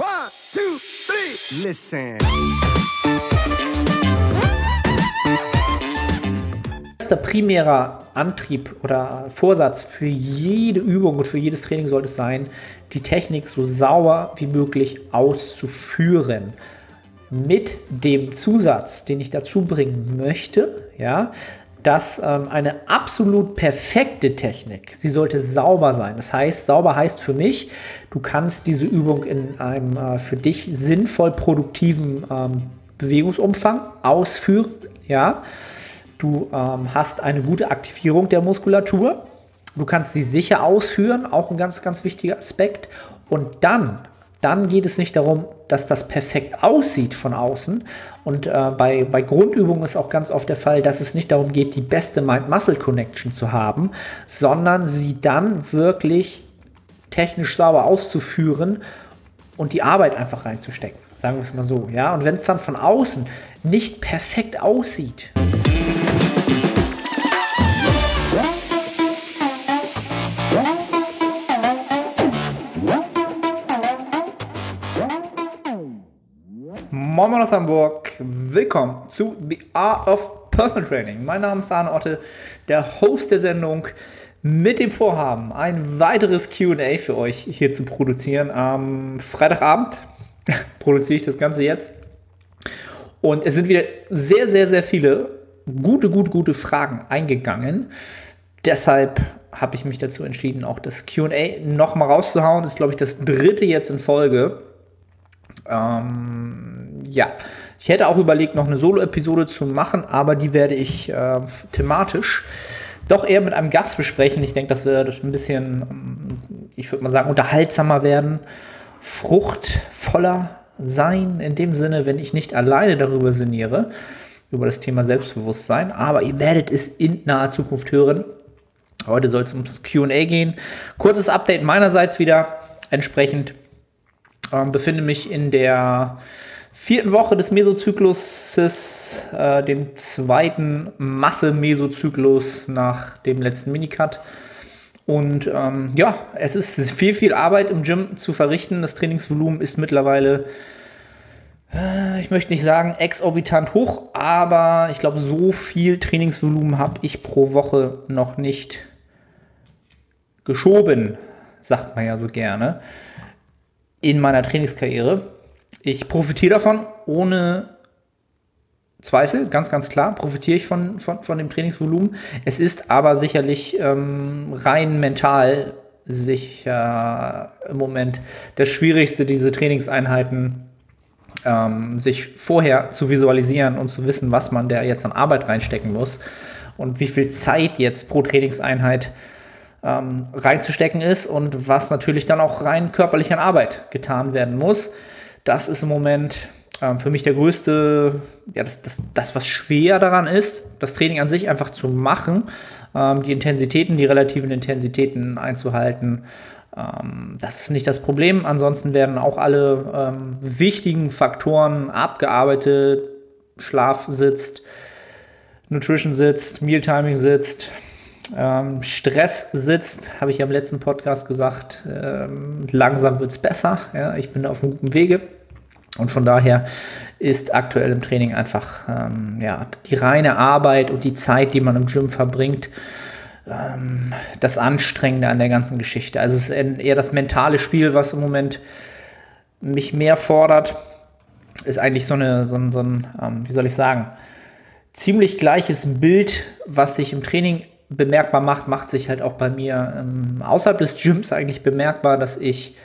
One, two, three. Listen. Erster primärer Antrieb oder Vorsatz für jede Übung und für jedes Training sollte es sein, die Technik so sauber wie möglich auszuführen. Mit dem Zusatz, den ich dazu bringen möchte, ja, dass ähm, eine absolut perfekte Technik, sie sollte sauber sein. Das heißt, sauber heißt für mich, du kannst diese Übung in einem äh, für dich sinnvoll produktiven ähm, Bewegungsumfang ausführen. Ja, du ähm, hast eine gute Aktivierung der Muskulatur. Du kannst sie sicher ausführen, auch ein ganz, ganz wichtiger Aspekt. Und dann dann geht es nicht darum, dass das perfekt aussieht von außen. Und äh, bei, bei Grundübungen ist auch ganz oft der Fall, dass es nicht darum geht, die beste Mind-Muscle-Connection zu haben, sondern sie dann wirklich technisch sauber auszuführen und die Arbeit einfach reinzustecken. Sagen wir es mal so. Ja? Und wenn es dann von außen nicht perfekt aussieht, Moin Moin aus Hamburg, willkommen zu The Art of Personal Training. Mein Name ist Arne Otte, der Host der Sendung mit dem Vorhaben, ein weiteres QA für euch hier zu produzieren. Am Freitagabend produziere ich das Ganze jetzt. Und es sind wieder sehr, sehr, sehr viele gute, gute, gute Fragen eingegangen. Deshalb habe ich mich dazu entschieden, auch das QA nochmal rauszuhauen. Das ist, glaube ich, das dritte jetzt in Folge. Ähm, ja, ich hätte auch überlegt, noch eine Solo-Episode zu machen, aber die werde ich äh, thematisch doch eher mit einem Gast besprechen. Ich denke, das wird ein bisschen, ähm, ich würde mal sagen, unterhaltsamer werden, fruchtvoller sein, in dem Sinne, wenn ich nicht alleine darüber sinniere, über das Thema Selbstbewusstsein, aber ihr werdet es in naher Zukunft hören. Heute soll es ums QA gehen. Kurzes Update meinerseits wieder. Entsprechend ähm, befinde mich in der vierten Woche des Mesozykluses, äh, dem zweiten Masse-Mesozyklus nach dem letzten Minicut. Und ähm, ja, es ist viel, viel Arbeit im Gym zu verrichten. Das Trainingsvolumen ist mittlerweile, äh, ich möchte nicht sagen exorbitant hoch, aber ich glaube, so viel Trainingsvolumen habe ich pro Woche noch nicht geschoben, sagt man ja so gerne in meiner Trainingskarriere. Ich profitiere davon ohne Zweifel, ganz, ganz klar, profitiere ich von, von, von dem Trainingsvolumen. Es ist aber sicherlich ähm, rein mental sicher im Moment das Schwierigste, diese Trainingseinheiten ähm, sich vorher zu visualisieren und zu wissen, was man da jetzt an Arbeit reinstecken muss und wie viel Zeit jetzt pro Trainingseinheit ähm, reinzustecken ist und was natürlich dann auch rein körperlich an Arbeit getan werden muss. Das ist im Moment ähm, für mich der größte, ja, das, das, das, was schwer daran ist, das Training an sich einfach zu machen, ähm, die Intensitäten, die relativen Intensitäten einzuhalten. Ähm, das ist nicht das Problem. Ansonsten werden auch alle ähm, wichtigen Faktoren abgearbeitet. Schlaf sitzt, Nutrition sitzt, Mealtiming sitzt, ähm, Stress sitzt, habe ich ja im letzten Podcast gesagt, ähm, langsam wird es besser. Ja, ich bin auf einem guten Wege. Und von daher ist aktuell im Training einfach ähm, ja, die reine Arbeit und die Zeit, die man im Gym verbringt, ähm, das Anstrengende an der ganzen Geschichte. Also es ist eher das mentale Spiel, was im Moment mich mehr fordert. Ist eigentlich so, eine, so ein, so ein ähm, wie soll ich sagen, ziemlich gleiches Bild, was sich im Training bemerkbar macht, macht sich halt auch bei mir ähm, außerhalb des Gyms eigentlich bemerkbar, dass ich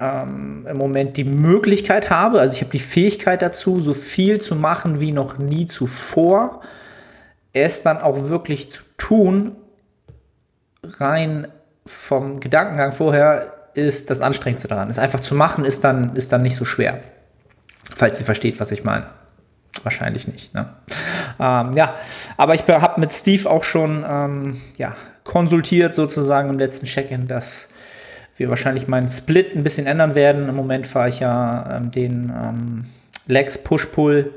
ähm, im Moment die Möglichkeit habe, also ich habe die Fähigkeit dazu, so viel zu machen wie noch nie zuvor, es dann auch wirklich zu tun, rein vom Gedankengang vorher ist das Anstrengendste daran. Es einfach zu machen, ist dann, ist dann nicht so schwer. Falls ihr versteht, was ich meine. Wahrscheinlich nicht. Ne? Ähm, ja, aber ich habe mit Steve auch schon ähm, ja, konsultiert, sozusagen im letzten Check-in, dass wir wahrscheinlich meinen Split ein bisschen ändern werden. Im Moment fahre ich ja ähm, den ähm, Legs Push-Pull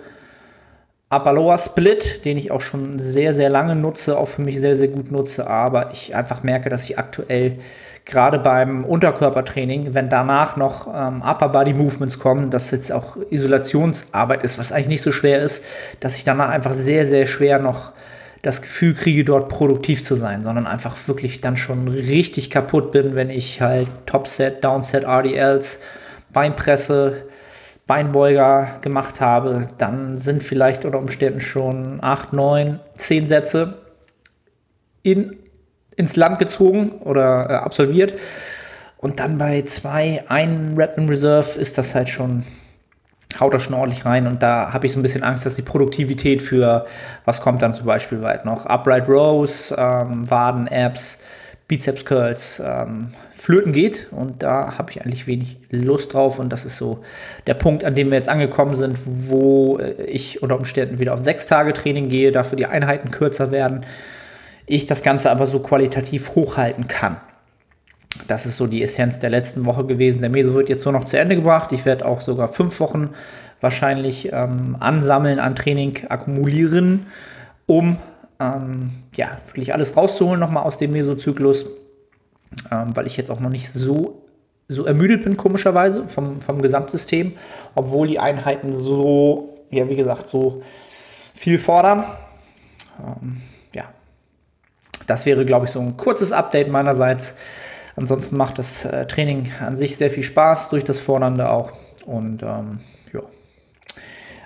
Upper Split, den ich auch schon sehr, sehr lange nutze, auch für mich sehr, sehr gut nutze, aber ich einfach merke, dass ich aktuell gerade beim Unterkörpertraining, wenn danach noch ähm, Upper Body Movements kommen, dass jetzt auch Isolationsarbeit ist, was eigentlich nicht so schwer ist, dass ich danach einfach sehr, sehr schwer noch das Gefühl kriege, dort produktiv zu sein, sondern einfach wirklich dann schon richtig kaputt bin, wenn ich halt Topset, Downset, RDLs, Beinpresse, Beinbeuger gemacht habe, dann sind vielleicht unter Umständen schon 8, 9, 10 Sätze in, ins Land gezogen oder äh, absolviert. Und dann bei zwei, ein Rap in Reserve ist das halt schon haut das schon ordentlich rein. Und da habe ich so ein bisschen Angst, dass die Produktivität für, was kommt dann zum Beispiel weit noch, Upright Rows, ähm, Waden, Abs, Bizeps Curls, ähm, flöten geht. Und da habe ich eigentlich wenig Lust drauf. Und das ist so der Punkt, an dem wir jetzt angekommen sind, wo äh, ich unter Umständen wieder auf sechs Tage Training gehe, dafür die Einheiten kürzer werden, ich das Ganze aber so qualitativ hochhalten kann. Das ist so die Essenz der letzten Woche gewesen. Der Meso wird jetzt so noch zu Ende gebracht. Ich werde auch sogar fünf Wochen wahrscheinlich ähm, ansammeln an Training, akkumulieren, um ähm, ja, wirklich alles rauszuholen nochmal aus dem Mesozyklus, ähm, weil ich jetzt auch noch nicht so, so ermüdet bin, komischerweise, vom, vom Gesamtsystem, obwohl die Einheiten so, ja, wie gesagt, so viel fordern. Ähm, das wäre, glaube ich, so ein kurzes Update meinerseits. Ansonsten macht das äh, Training an sich sehr viel Spaß, durch das Fordernde auch. Und ähm, ja,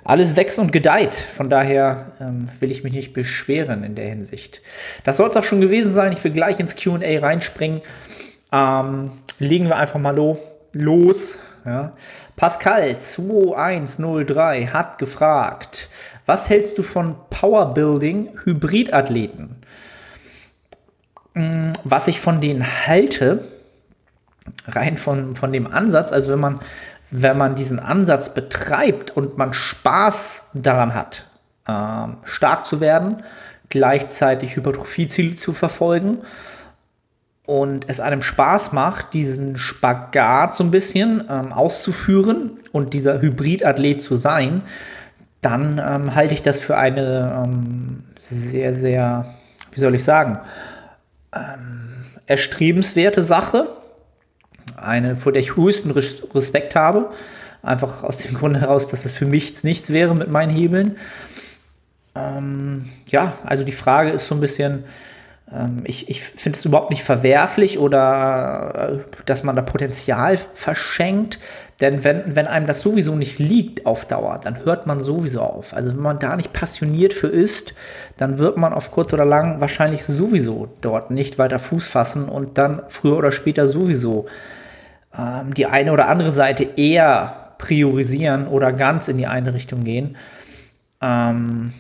alles wächst und gedeiht. Von daher ähm, will ich mich nicht beschweren in der Hinsicht. Das soll es auch schon gewesen sein. Ich will gleich ins QA reinspringen. Ähm, legen wir einfach mal lo los. Ja. Pascal 2103 hat gefragt, was hältst du von Powerbuilding Hybridathleten? Mm, was ich von denen halte, rein von, von dem Ansatz, also wenn man, wenn man diesen Ansatz betreibt und man Spaß daran hat, ähm, stark zu werden, gleichzeitig Hypertrophieziele zu verfolgen und es einem Spaß macht, diesen Spagat so ein bisschen ähm, auszuführen und dieser Hybridathlet zu sein, dann ähm, halte ich das für eine ähm, sehr, sehr, wie soll ich sagen, ähm, erstrebenswerte Sache. Eine, vor der ich höchsten Respekt habe. Einfach aus dem Grunde heraus, dass es für mich nichts wäre mit meinen Hebeln. Ähm, ja, also die Frage ist so ein bisschen, ich, ich finde es überhaupt nicht verwerflich oder äh, dass man da Potenzial verschenkt. Denn wenn, wenn einem das sowieso nicht liegt auf Dauer, dann hört man sowieso auf. Also wenn man da nicht passioniert für ist, dann wird man auf kurz oder lang wahrscheinlich sowieso dort nicht weiter Fuß fassen und dann früher oder später sowieso ähm, die eine oder andere Seite eher priorisieren oder ganz in die eine Richtung gehen. Ähm,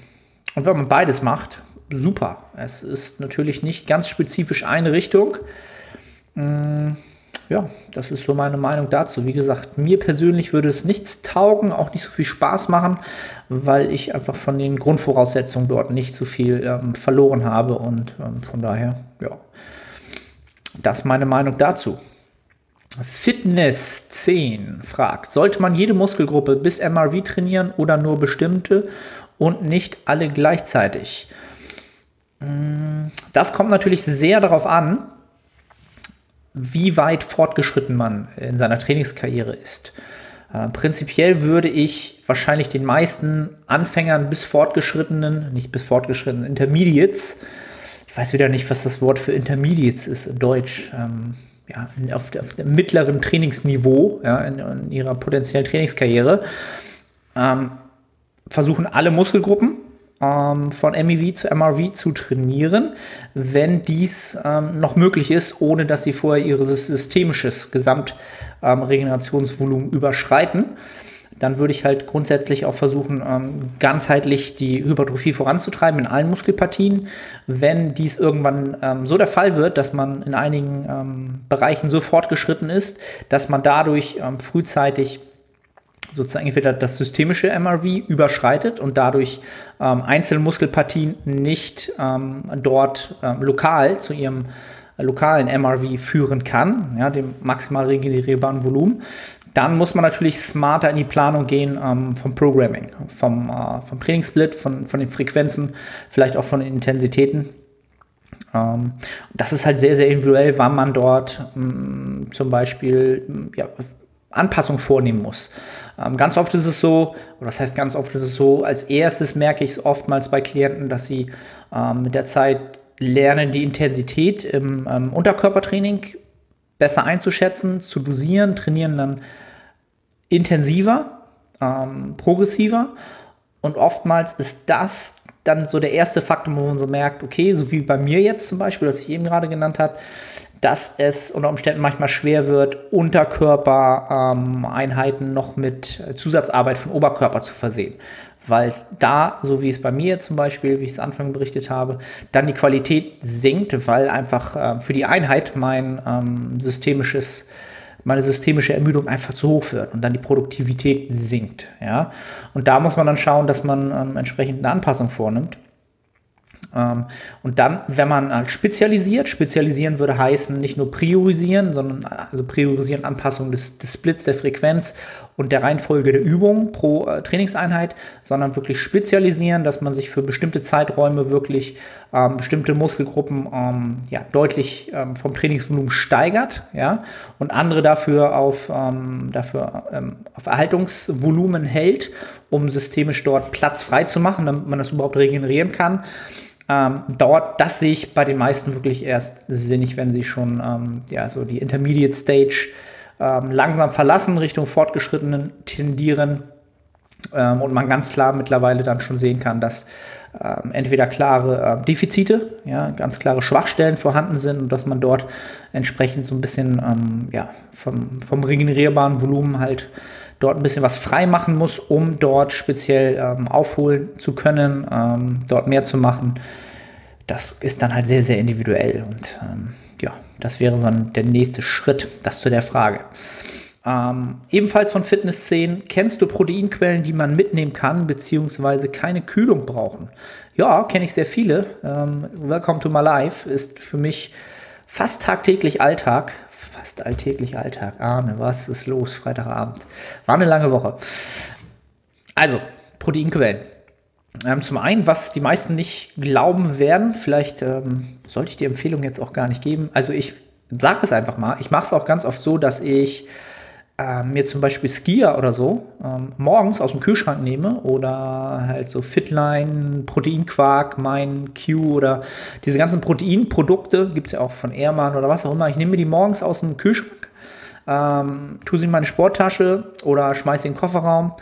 und wenn man beides macht, super. Es ist natürlich nicht ganz spezifisch eine Richtung. Mm, ja, das ist so meine Meinung dazu. Wie gesagt, mir persönlich würde es nichts taugen, auch nicht so viel Spaß machen, weil ich einfach von den Grundvoraussetzungen dort nicht so viel ähm, verloren habe und ähm, von daher, ja, das ist meine Meinung dazu. Fitness 10 fragt, sollte man jede Muskelgruppe bis MRV trainieren oder nur bestimmte und nicht alle gleichzeitig? Das kommt natürlich sehr darauf an, wie weit fortgeschritten man in seiner Trainingskarriere ist. Äh, prinzipiell würde ich wahrscheinlich den meisten Anfängern bis fortgeschrittenen, nicht bis fortgeschrittenen, Intermediates, ich weiß wieder nicht, was das Wort für Intermediates ist in Deutsch, ähm, ja, auf, auf dem mittleren Trainingsniveau ja, in, in ihrer potenziellen Trainingskarriere, ähm, versuchen alle Muskelgruppen ähm, von MEV zu MRV zu trainieren, wenn dies ähm, noch möglich ist, ohne dass sie vorher ihr systemisches Gesamtregenerationsvolumen ähm, überschreiten. Dann würde ich halt grundsätzlich auch versuchen, ähm, ganzheitlich die Hypertrophie voranzutreiben in allen Muskelpartien. Wenn dies irgendwann ähm, so der Fall wird, dass man in einigen Bereichen so fortgeschritten ist, dass man dadurch frühzeitig sozusagen entweder das systemische MRV überschreitet und dadurch ähm, einzelne Muskelpartien nicht ähm, dort ähm, lokal zu ihrem äh, lokalen MRV führen kann, ja, dem maximal regenerierbaren Volumen, dann muss man natürlich smarter in die Planung gehen ähm, vom Programming, vom, äh, vom Trainingssplit, von, von den Frequenzen, vielleicht auch von den Intensitäten. Ähm, das ist halt sehr, sehr individuell, wann man dort mh, mm, zum Beispiel mm, ja, Anpassung vornehmen muss. Ähm, ganz oft ist es so, oder das heißt ganz oft ist es so, als erstes merke ich es oftmals bei Klienten, dass sie ähm, mit der Zeit lernen, die Intensität im ähm, Unterkörpertraining besser einzuschätzen, zu dosieren, trainieren dann intensiver, ähm, progressiver. Und oftmals ist das dann so der erste Faktor, wo man so merkt, okay, so wie bei mir jetzt zum Beispiel, das ich eben gerade genannt habe, dass es unter Umständen manchmal schwer wird, Unterkörpereinheiten ähm, noch mit Zusatzarbeit von Oberkörper zu versehen. Weil da, so wie es bei mir zum Beispiel, wie ich es Anfang berichtet habe, dann die Qualität sinkt, weil einfach äh, für die Einheit mein ähm, systemisches meine systemische Ermüdung einfach zu hoch wird und dann die Produktivität sinkt. Ja? Und da muss man dann schauen, dass man ähm, entsprechend eine Anpassung vornimmt. Ähm, und dann, wenn man halt spezialisiert, spezialisieren würde heißen, nicht nur priorisieren, sondern also priorisieren Anpassung des, des Splits der Frequenz und der Reihenfolge der Übung pro äh, Trainingseinheit, sondern wirklich spezialisieren, dass man sich für bestimmte Zeiträume wirklich ähm, bestimmte Muskelgruppen ähm, ja, deutlich ähm, vom Trainingsvolumen steigert, ja, und andere dafür auf, ähm, dafür, ähm, auf Erhaltungsvolumen hält, um systemisch dort Platz frei zu machen, damit man das überhaupt regenerieren kann ähm, dauert, das sehe ich bei den meisten wirklich erst sinnig, wenn sie schon ähm, ja, so die Intermediate Stage ähm, langsam verlassen, Richtung Fortgeschrittenen tendieren ähm, und man ganz klar mittlerweile dann schon sehen kann, dass ähm, entweder klare äh, Defizite, ja, ganz klare Schwachstellen vorhanden sind und dass man dort entsprechend so ein bisschen ähm, ja, vom, vom regenerierbaren Volumen halt dort ein bisschen was frei machen muss, um dort speziell ähm, aufholen zu können, ähm, dort mehr zu machen. Das ist dann halt sehr, sehr individuell und ähm, ja, das wäre ein, der nächste Schritt. Das zu der Frage. Ähm, ebenfalls von Fitnessszenen, kennst du Proteinquellen, die man mitnehmen kann, beziehungsweise keine Kühlung brauchen? Ja, kenne ich sehr viele. Ähm, Welcome to my life ist für mich fast tagtäglich Alltag. Fast alltäglich Alltag. Arne, was ist los? Freitagabend. War eine lange Woche. Also, Proteinquellen. Ähm, zum einen, was die meisten nicht glauben werden, vielleicht ähm, sollte ich die Empfehlung jetzt auch gar nicht geben. Also ich sage es einfach mal. Ich mache es auch ganz oft so, dass ich äh, mir zum Beispiel Skier oder so ähm, morgens aus dem Kühlschrank nehme oder halt so Fitline, Proteinquark, mein Q oder diese ganzen Proteinprodukte, gibt es ja auch von Airman oder was auch immer. Ich nehme mir die morgens aus dem Kühlschrank, ähm, tue sie in meine Sporttasche oder schmeiße sie in den Kofferraum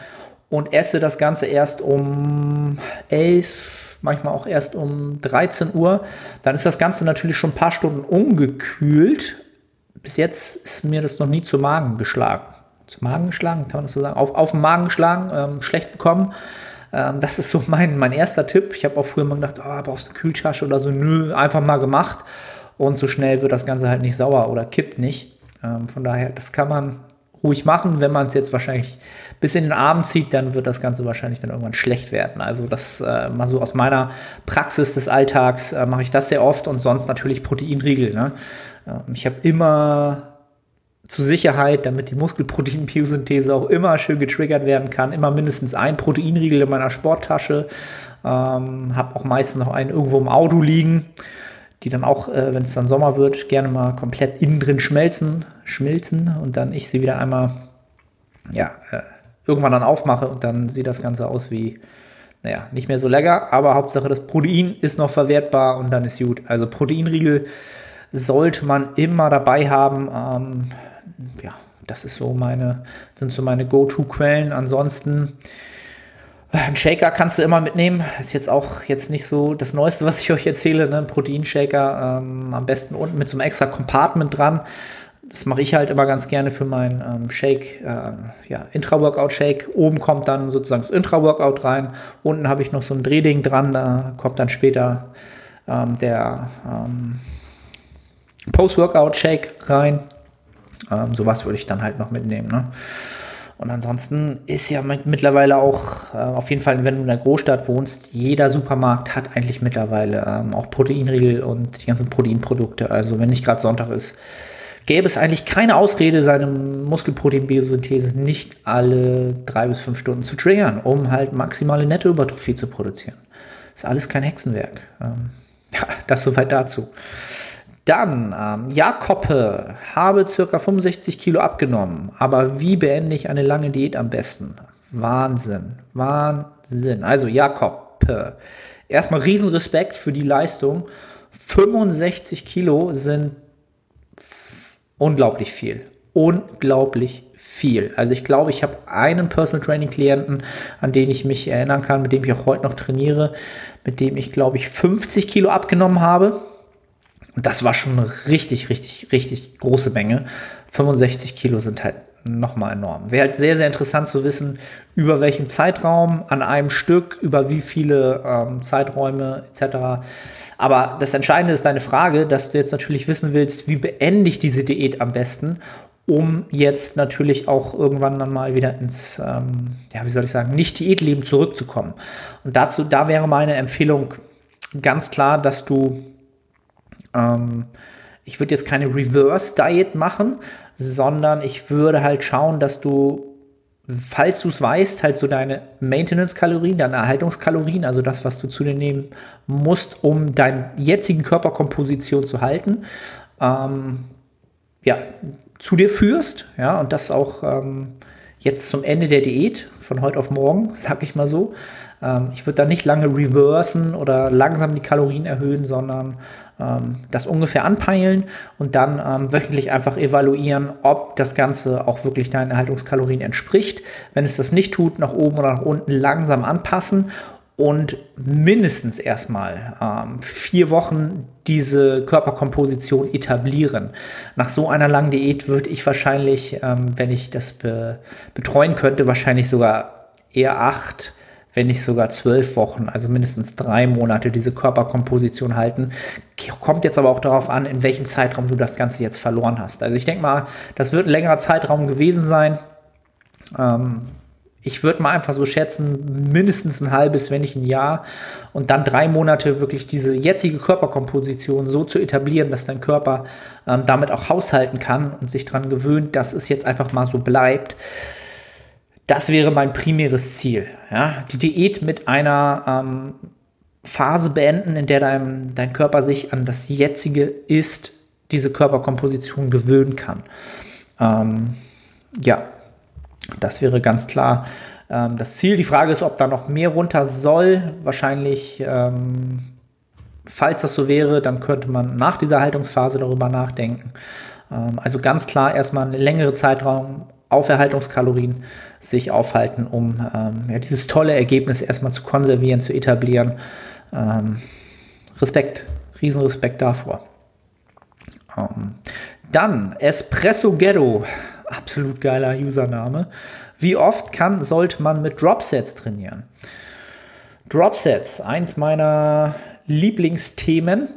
und esse das Ganze erst um 11, manchmal auch erst um 13 Uhr. Dann ist das Ganze natürlich schon ein paar Stunden umgekühlt bis jetzt ist mir das noch nie zu Magen geschlagen. Zu Magen geschlagen, kann man das so sagen? Auf, auf den Magen geschlagen, ähm, schlecht bekommen. Ähm, das ist so mein, mein erster Tipp. Ich habe auch früher mal gedacht, oh, brauchst du eine Kühltasche oder so. Nö, einfach mal gemacht. Und so schnell wird das Ganze halt nicht sauer oder kippt nicht. Ähm, von daher, das kann man ruhig machen. Wenn man es jetzt wahrscheinlich bis in den Abend zieht, dann wird das Ganze wahrscheinlich dann irgendwann schlecht werden. Also das äh, mal so aus meiner Praxis des Alltags äh, mache ich das sehr oft und sonst natürlich Proteinriegel. Ne? Ähm, ich habe immer zur Sicherheit, damit die Muskelproteinbiosynthese auch immer schön getriggert werden kann, immer mindestens ein Proteinriegel in meiner Sporttasche. Ähm, habe auch meistens noch einen irgendwo im Auto liegen, die dann auch, äh, wenn es dann Sommer wird, gerne mal komplett innen drin schmelzen, schmilzen und dann ich sie wieder einmal, ja, äh, irgendwann dann aufmache und dann sieht das Ganze aus wie, naja, nicht mehr so lecker, aber Hauptsache das Protein ist noch verwertbar und dann ist gut. Also Proteinriegel sollte man immer dabei haben. Ähm, ja, das ist so meine, sind so meine Go-To-Quellen. Ansonsten äh, ein Shaker kannst du immer mitnehmen. Ist jetzt auch jetzt nicht so das Neueste, was ich euch erzähle. Ne? Ein Proteinshaker ähm, am besten unten mit so einem extra Compartment dran. Das mache ich halt immer ganz gerne für meinen ähm, Shake, äh, ja, Intra-Workout-Shake. Oben kommt dann sozusagen das Intra-Workout rein. Unten habe ich noch so ein Drehding dran. Da kommt dann später ähm, der ähm, Post-Workout-Shake rein. Ähm, sowas würde ich dann halt noch mitnehmen. Ne? Und ansonsten ist ja mittlerweile auch, äh, auf jeden Fall, wenn du in der Großstadt wohnst, jeder Supermarkt hat eigentlich mittlerweile ähm, auch Proteinriegel und die ganzen Proteinprodukte. Also wenn nicht gerade Sonntag ist, gäbe es eigentlich keine Ausrede, seine Muskelproteinbiosynthese nicht alle drei bis fünf Stunden zu triggern, um halt maximale Nettoübertrophie zu produzieren. Ist alles kein Hexenwerk. Ähm, Ja, das soweit dazu. Dann, ähm, Jakoppe, habe circa 65 Kilo abgenommen, aber wie beende ich eine lange Diät am besten? Wahnsinn, Wahnsinn. Also Jakoppe, erstmal Riesenrespekt für die Leistung. 65 Kilo sind unglaublich viel. Unglaublich viel. Also ich glaube, ich habe einen Personal Training Klienten, an den ich mich erinnern kann, mit dem ich auch heute noch trainiere, mit dem ich glaube ich 50 Kilo abgenommen habe. Und das war schon eine richtig, richtig, richtig große Menge. 65 Kilo sind halt nochmal enorm. Wäre halt sehr, sehr interessant zu wissen, über welchen Zeitraum, an einem Stück, über wie viele ähm, Zeiträume etc. Aber das Entscheidende ist deine Frage, dass du jetzt natürlich wissen willst, wie beende ich diese Diät am besten, um jetzt natürlich auch irgendwann dann mal wieder ins, ähm, ja, wie soll ich sagen, Nicht-Diätleben zurückzukommen. Und dazu, da wäre meine Empfehlung ganz klar, dass du ähm, ich würde jetzt keine Reverse-Diet machen, sondern ich würde halt schauen, dass du, falls du es weißt, halt so deine Maintenance-Kalorien, deine Erhaltungskalorien, also das, was du zu dir nehmen musst, um deine jetzigen Körperkomposition zu halten, ähm, ja, zu dir führst, ja, und das auch ähm, jetzt zum Ende der Diät, von heute auf morgen, sag ich mal so. Ähm, ich würde da nicht lange reversen oder langsam die Kalorien erhöhen, sondern ähm, das ungefähr anpeilen und dann ähm, wöchentlich einfach evaluieren, ob das Ganze auch wirklich deinen Erhaltungskalorien entspricht. Wenn es das nicht tut, nach oben oder nach unten langsam anpassen und mindestens erstmal ähm, vier Wochen diese Körperkomposition etablieren. Nach so einer langen Diät würde ich wahrscheinlich, ähm, wenn ich das be betreuen könnte, wahrscheinlich sogar eher acht wenn nicht sogar zwölf Wochen, also mindestens drei Monate diese Körperkomposition halten. Kommt jetzt aber auch darauf an, in welchem Zeitraum du das Ganze jetzt verloren hast. Also ich denke mal, das wird ein längerer Zeitraum gewesen sein. Ähm, ich würde mal einfach so schätzen, mindestens ein halbes, wenn nicht ein Jahr. Und dann drei Monate wirklich diese jetzige Körperkomposition so zu etablieren, dass dein Körper ähm, damit auch haushalten kann und sich daran gewöhnt, dass es jetzt einfach mal so bleibt. Das wäre mein primäres Ziel. Ja? Die Diät mit einer ähm, Phase beenden, in der dein, dein Körper sich an das jetzige Ist, diese Körperkomposition gewöhnen kann. Ähm, ja, das wäre ganz klar ähm, das Ziel. Die Frage ist, ob da noch mehr runter soll. Wahrscheinlich, ähm, falls das so wäre, dann könnte man nach dieser Haltungsphase darüber nachdenken. Ähm, also ganz klar erstmal einen längeren Zeitraum auf Erhaltungskalorien sich aufhalten, um ähm, ja, dieses tolle Ergebnis erstmal zu konservieren, zu etablieren. Ähm, Respekt, Riesenrespekt davor. Ähm, dann Espresso Ghetto, absolut geiler Username. Wie oft kann, sollte man mit Dropsets trainieren? Dropsets, eins meiner Lieblingsthemen.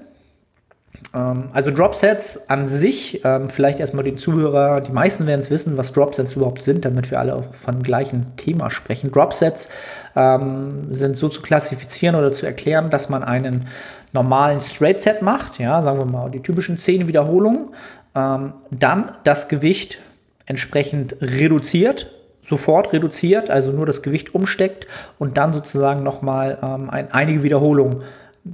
Ähm, also Dropsets an sich, ähm, vielleicht erstmal die Zuhörer, die meisten werden es wissen, was Dropsets überhaupt sind, damit wir alle auch von gleichen Thema sprechen. Dropsets ähm, sind so zu klassifizieren oder zu erklären, dass man einen normalen Straight Set macht, ja, sagen wir mal die typischen 10 Wiederholungen, ähm, dann das Gewicht entsprechend reduziert, sofort reduziert, also nur das Gewicht umsteckt und dann sozusagen nochmal ähm, ein, einige Wiederholungen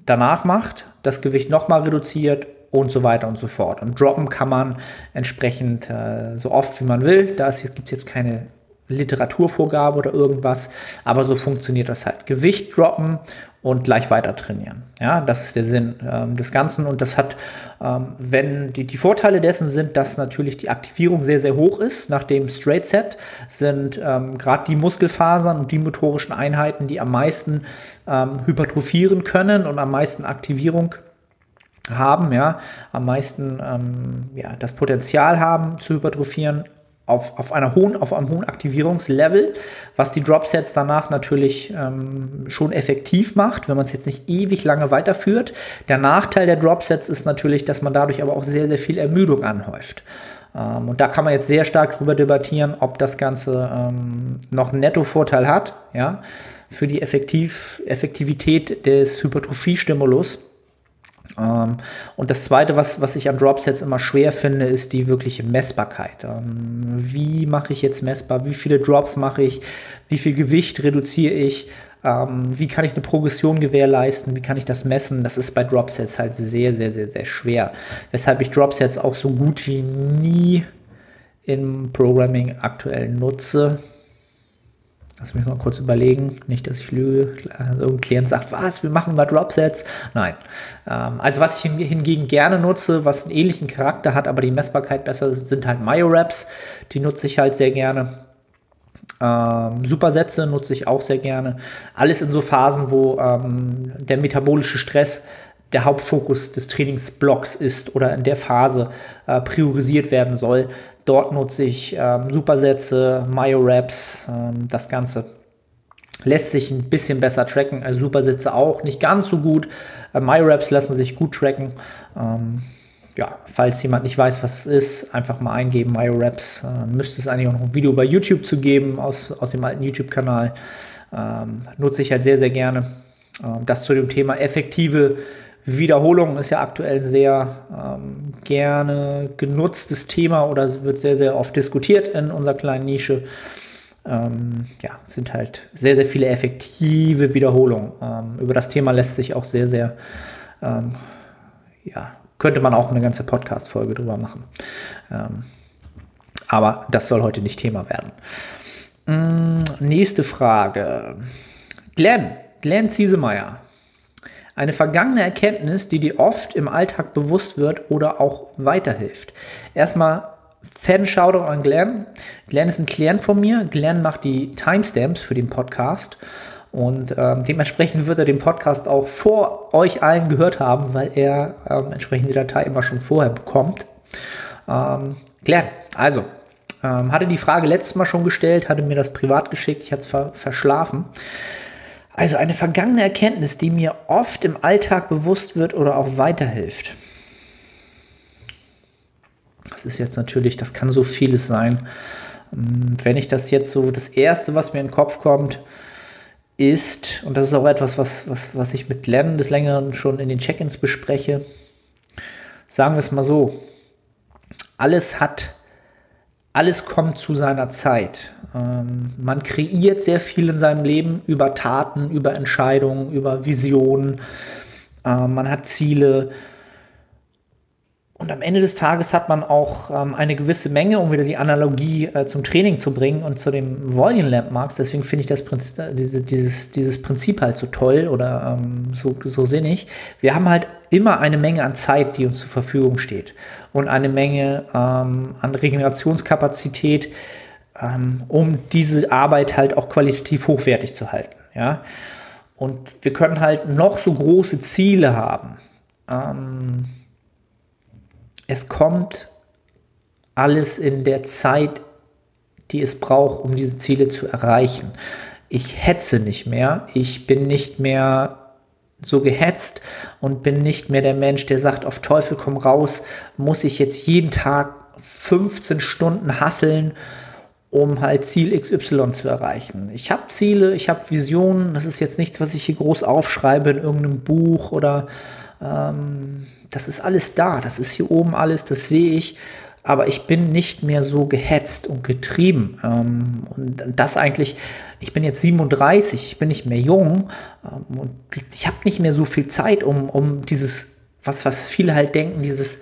danach macht, das Gewicht nochmal reduziert und so weiter und so fort. Und droppen kann man entsprechend äh, so oft wie man will. Da gibt es jetzt keine Literaturvorgabe oder irgendwas, aber so funktioniert das halt. Gewicht droppen und gleich weiter trainieren. Ja, das ist der Sinn ähm, des Ganzen und das hat, ähm, wenn die, die Vorteile dessen sind, dass natürlich die Aktivierung sehr, sehr hoch ist. Nach dem Straight Set sind ähm, gerade die Muskelfasern und die motorischen Einheiten, die am meisten ähm, hypertrophieren können und am meisten Aktivierung haben, ja, am meisten ähm, ja, das Potenzial haben zu hypertrophieren, auf, auf, einer hohen, auf einem hohen Aktivierungslevel, was die Dropsets danach natürlich ähm, schon effektiv macht, wenn man es jetzt nicht ewig lange weiterführt. Der Nachteil der Dropsets ist natürlich, dass man dadurch aber auch sehr, sehr viel Ermüdung anhäuft. Ähm, und da kann man jetzt sehr stark darüber debattieren, ob das Ganze ähm, noch einen Nettovorteil hat, ja, für die Effektiv Effektivität des Hypertrophie-Stimulus. Ähm, und das Zweite, was, was ich an Dropsets immer schwer finde, ist die wirkliche Messbarkeit. Ähm, wie mache ich jetzt messbar? Wie viele Drops mache ich? Wie viel Gewicht reduziere ich? Ähm, wie kann ich eine Progression gewährleisten? Wie kann ich das messen? Das ist bei Dropsets halt sehr, sehr, sehr, sehr schwer. Weshalb ich Dropsets auch so gut wie nie im Programming aktuell nutze. Lass mich mal kurz überlegen, nicht, dass ich lüge. Also ein Klient sagt, was, wir machen mal Dropsets. Nein. Ähm, also was ich hingegen gerne nutze, was einen ähnlichen Charakter hat, aber die Messbarkeit besser sind halt Myo-Raps. Die nutze ich halt sehr gerne. Ähm, Supersätze nutze ich auch sehr gerne. Alles in so Phasen, wo ähm, der metabolische Stress der Hauptfokus des Trainingsblocks ist oder in der Phase äh, priorisiert werden soll. Dort nutze ich ähm, Supersätze, Myo-Raps, ähm, das Ganze lässt sich ein bisschen besser tracken. Also Supersätze auch nicht ganz so gut. Äh, Myo-Raps lassen sich gut tracken. Ähm, ja, falls jemand nicht weiß, was es ist, einfach mal eingeben, Myo-Raps. Äh, müsste es eigentlich auch noch ein Video bei YouTube zu geben, aus, aus dem alten YouTube-Kanal. Ähm, nutze ich halt sehr, sehr gerne. Ähm, das zu dem Thema effektive Wiederholung ist ja aktuell ein sehr ähm, gerne genutztes Thema oder wird sehr, sehr oft diskutiert in unserer kleinen Nische. Ähm, ja, sind halt sehr, sehr viele effektive Wiederholungen. Ähm, über das Thema lässt sich auch sehr, sehr, ähm, ja, könnte man auch eine ganze Podcast-Folge drüber machen. Ähm, aber das soll heute nicht Thema werden. Mm, nächste Frage. Glenn, Glenn Ziesemeyer eine vergangene Erkenntnis, die dir oft im Alltag bewusst wird oder auch weiterhilft. Erstmal Fan-Shoutout an Glenn. Glenn ist ein Klient von mir. Glenn macht die Timestamps für den Podcast. Und ähm, dementsprechend wird er den Podcast auch vor euch allen gehört haben, weil er ähm, entsprechend die Datei immer schon vorher bekommt. Ähm, Glenn, also, ähm, hatte die Frage letztes Mal schon gestellt, hatte mir das privat geschickt, ich hatte es ver verschlafen. Also eine vergangene Erkenntnis, die mir oft im Alltag bewusst wird oder auch weiterhilft. Das ist jetzt natürlich, das kann so vieles sein. Ähm, wenn ich das jetzt so, das Erste, was mir in den Kopf kommt, ist, und das ist auch etwas, was, was, was ich mit Lernen des Längeren schon in den Check-ins bespreche, sagen wir es mal so, alles hat alles kommt zu seiner Zeit. Ähm, man kreiert sehr viel in seinem Leben über Taten, über Entscheidungen, über Visionen. Äh, man hat Ziele. Und am Ende des Tages hat man auch ähm, eine gewisse Menge, um wieder die Analogie äh, zum Training zu bringen und zu dem Volume Landmarks. Deswegen finde ich das Prinzip, äh, diese, dieses, dieses Prinzip halt so toll oder ähm, so, so sinnig. Wir haben halt immer eine Menge an Zeit, die uns zur Verfügung steht und eine Menge ähm, an Regenerationskapazität, ähm, um diese Arbeit halt auch qualitativ hochwertig zu halten. Ja? Und wir können halt noch so große Ziele haben. Ähm, es kommt alles in der Zeit, die es braucht, um diese Ziele zu erreichen. Ich hetze nicht mehr, ich bin nicht mehr so gehetzt und bin nicht mehr der Mensch, der sagt, auf Teufel komm raus, muss ich jetzt jeden Tag 15 Stunden hasseln, um halt Ziel XY zu erreichen. Ich habe Ziele, ich habe Visionen, das ist jetzt nichts, was ich hier groß aufschreibe in irgendeinem Buch oder ähm, das ist alles da, das ist hier oben alles, das sehe ich aber ich bin nicht mehr so gehetzt und getrieben. Ähm, und das eigentlich, ich bin jetzt 37, ich bin nicht mehr jung ähm, und ich habe nicht mehr so viel Zeit, um, um dieses, was, was viele halt denken, dieses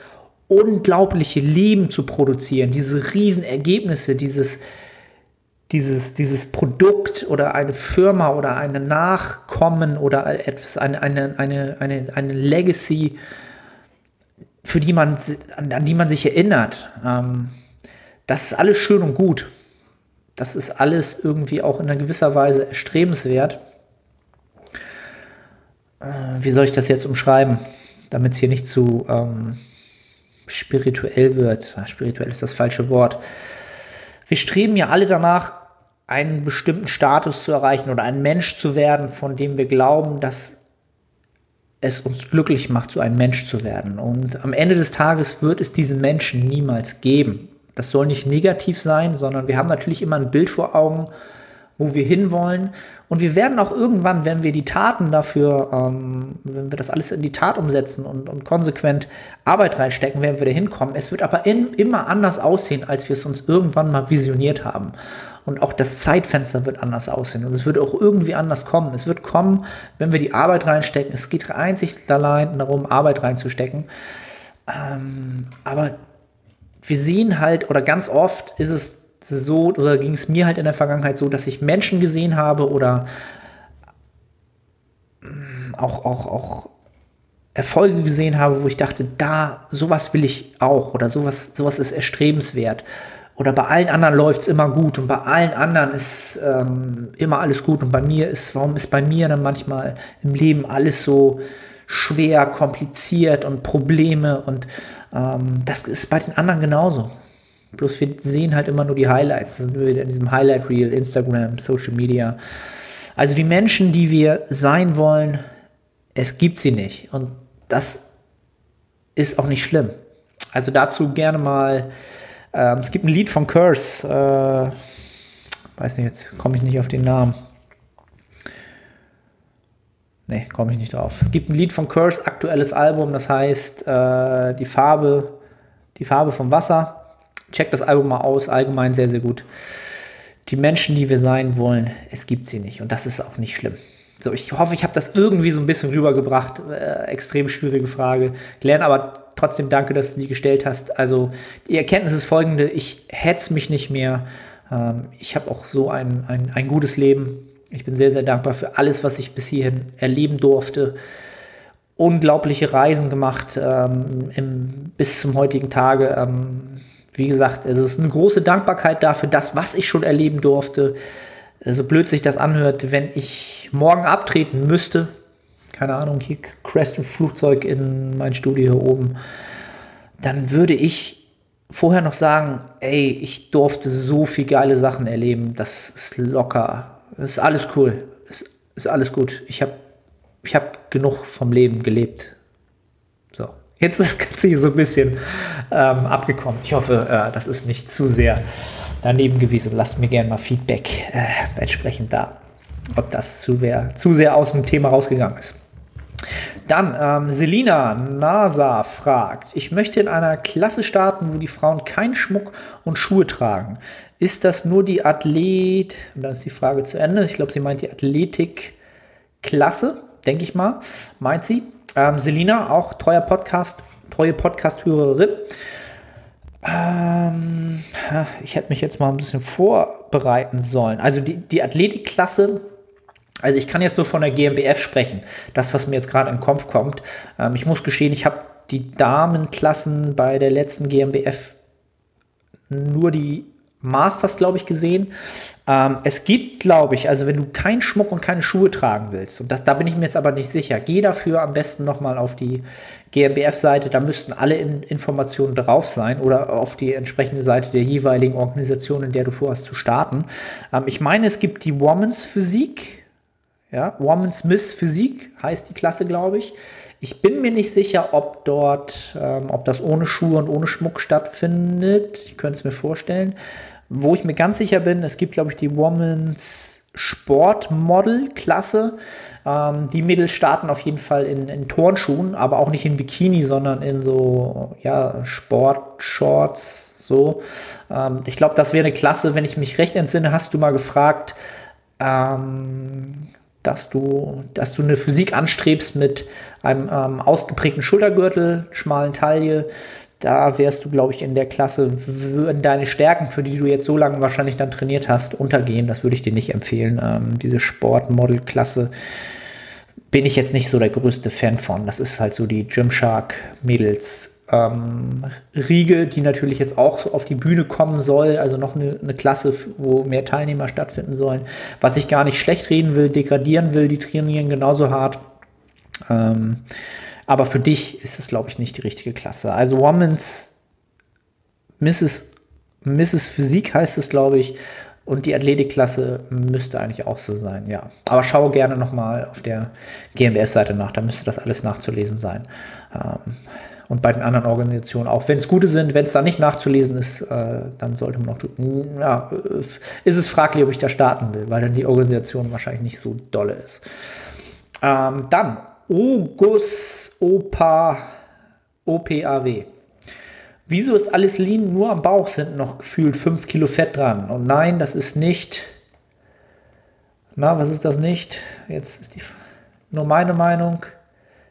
unglaubliche Leben zu produzieren, diese Riesenergebnisse, dieses, dieses, dieses Produkt oder eine Firma oder eine Nachkommen oder etwas, eine, eine, eine, eine, eine Legacy für die man, an, die man sich erinnert. Ähm, das ist alles schön und gut. Das ist alles irgendwie auch in einer gewisser Weise erstrebenswert. Äh, wie soll ich das jetzt umschreiben, damit es hier nicht zu ähm, spirituell wird? Spirituell ist das falsche Wort. Wir streben ja alle danach, einen bestimmten Status zu erreichen oder ein Mensch zu werden, von dem wir glauben, dass es uns glücklich macht, so ein Mensch zu werden. Und am Ende des Tages wird es diesen Menschen niemals geben. Das soll nicht negativ sein, sondern wir haben natürlich immer ein Bild vor Augen, wo wir hinwollen. Und wir werden auch irgendwann, wenn wir die Taten dafür, ähm, wenn wir das alles in die Tat umsetzen und, und konsequent Arbeit reinstecken, werden wir da hinkommen. Es wird aber in, immer anders aussehen, als wir es uns irgendwann mal visioniert haben. Und auch das Zeitfenster wird anders aussehen. Und es wird auch irgendwie anders kommen. Es wird kommen, wenn wir die Arbeit reinstecken. Es geht einzig allein darum, Arbeit reinzustecken. Ähm, aber wir sehen halt, oder ganz oft ist es so, oder ging es mir halt in der Vergangenheit so, dass ich Menschen gesehen habe oder mm, auch, auch, auch Erfolge gesehen habe, wo ich dachte, da, sowas will ich auch oder sowas, sowas ist erstrebenswert. Oder bei allen anderen läuft es immer gut und bei allen anderen ist ähm, immer alles gut und bei mir ist, warum ist bei mir dann manchmal im Leben alles so schwer, kompliziert und Probleme und ähm, das ist bei den anderen genauso. Bloß wir sehen halt immer nur die Highlights. Da sind wir wieder in diesem Highlight Reel, Instagram, Social Media. Also die Menschen, die wir sein wollen, es gibt sie nicht. Und das ist auch nicht schlimm. Also dazu gerne mal, ähm, es gibt ein Lied von Curse, äh, weiß nicht, jetzt komme ich nicht auf den Namen. Nee, komme ich nicht drauf. Es gibt ein Lied von Curse, aktuelles Album, das heißt äh, die Farbe, die Farbe vom Wasser. Checkt das Album mal aus, allgemein sehr, sehr gut. Die Menschen, die wir sein wollen, es gibt sie nicht. Und das ist auch nicht schlimm. So, ich hoffe, ich habe das irgendwie so ein bisschen rübergebracht. Äh, extrem schwierige Frage. Glenn, aber trotzdem danke, dass du die gestellt hast. Also, die Erkenntnis ist folgende: Ich hetz mich nicht mehr. Ähm, ich habe auch so ein, ein, ein gutes Leben. Ich bin sehr, sehr dankbar für alles, was ich bis hierhin erleben durfte. Unglaubliche Reisen gemacht ähm, im, bis zum heutigen Tage. Ähm, wie gesagt, es ist eine große Dankbarkeit dafür, das, was ich schon erleben durfte. So blöd sich das anhört, wenn ich morgen abtreten müsste, keine Ahnung, hier crasht ein Flugzeug in mein Studio hier oben, dann würde ich vorher noch sagen, ey, ich durfte so viel geile Sachen erleben, das ist locker, das ist alles cool, das ist alles gut. Ich habe ich hab genug vom Leben gelebt. Jetzt ist das Ganze hier so ein bisschen ähm, abgekommen. Ich hoffe, äh, das ist nicht zu sehr daneben gewesen. Lasst mir gerne mal Feedback äh, entsprechend da, ob das zu, wer, zu sehr aus dem Thema rausgegangen ist. Dann, ähm, Selina Nasa fragt, ich möchte in einer Klasse starten, wo die Frauen keinen Schmuck und Schuhe tragen. Ist das nur die Athlet, und dann ist die Frage zu Ende, ich glaube, sie meint die Athletik-Klasse, denke ich mal, meint sie. Ähm, Selina, auch treuer Podcast, treue Podcast-Hörerin. Ähm, ich hätte mich jetzt mal ein bisschen vorbereiten sollen. Also die, die Athletikklasse, also ich kann jetzt nur von der GmbF sprechen, das, was mir jetzt gerade in den Kopf kommt. Ähm, ich muss gestehen, ich habe die Damenklassen bei der letzten GmbF nur die Masters, glaube ich, gesehen. Ähm, es gibt, glaube ich, also wenn du keinen Schmuck und keine Schuhe tragen willst, und das, da bin ich mir jetzt aber nicht sicher, geh dafür am besten nochmal auf die GmbF-Seite, da müssten alle in Informationen drauf sein oder auf die entsprechende Seite der jeweiligen Organisation, in der du vorhast zu starten. Ähm, ich meine, es gibt die Women's Physik, ja, Women's Miss Physik heißt die Klasse, glaube ich. Ich bin mir nicht sicher, ob dort, ähm, ob das ohne Schuhe und ohne Schmuck stattfindet. Ich könnte es mir vorstellen. Wo ich mir ganz sicher bin, es gibt, glaube ich, die Women's Sportmodel-Klasse. Ähm, die Mädels starten auf jeden Fall in, in Turnschuhen, aber auch nicht in Bikini, sondern in so ja, Sportshorts. So. Ähm, ich glaube, das wäre eine Klasse, wenn ich mich recht entsinne, hast du mal gefragt, ähm, dass du, dass du eine Physik anstrebst mit einem ähm, ausgeprägten Schultergürtel, schmalen Taille, da wärst du, glaube ich, in der Klasse, würden deine Stärken, für die du jetzt so lange wahrscheinlich dann trainiert hast, untergehen. Das würde ich dir nicht empfehlen. Ähm, diese Sportmodel-Klasse bin ich jetzt nicht so der größte Fan von. Das ist halt so die Gymshark-Mädels. Ähm, Riege, die natürlich jetzt auch auf die Bühne kommen soll, also noch eine, eine, Klasse, wo mehr Teilnehmer stattfinden sollen. Was ich gar nicht schlecht reden will, degradieren will, die trainieren genauso hart. Ähm, aber für dich ist es, glaube ich, nicht die richtige Klasse. Also Women's Mrs. Mrs. Physik heißt es, glaube ich. Und die Athletikklasse müsste eigentlich auch so sein, ja. Aber schau gerne nochmal auf der GmbF-Seite nach, da müsste das alles nachzulesen sein. Ähm, Und bei den anderen Organisationen auch. Wenn es gute sind, wenn es da nicht nachzulesen ist, äh, dann sollte man noch, ja, ist es fraglich, ob ich da starten will, weil dann die Organisation wahrscheinlich nicht so dolle ist. Ähm, dann Ogus Opa OPAW. Wieso ist alles lean? Nur am Bauch sind noch gefühlt 5 Kilo Fett dran. Und nein, das ist nicht. Na, was ist das nicht? Jetzt ist die nur meine Meinung.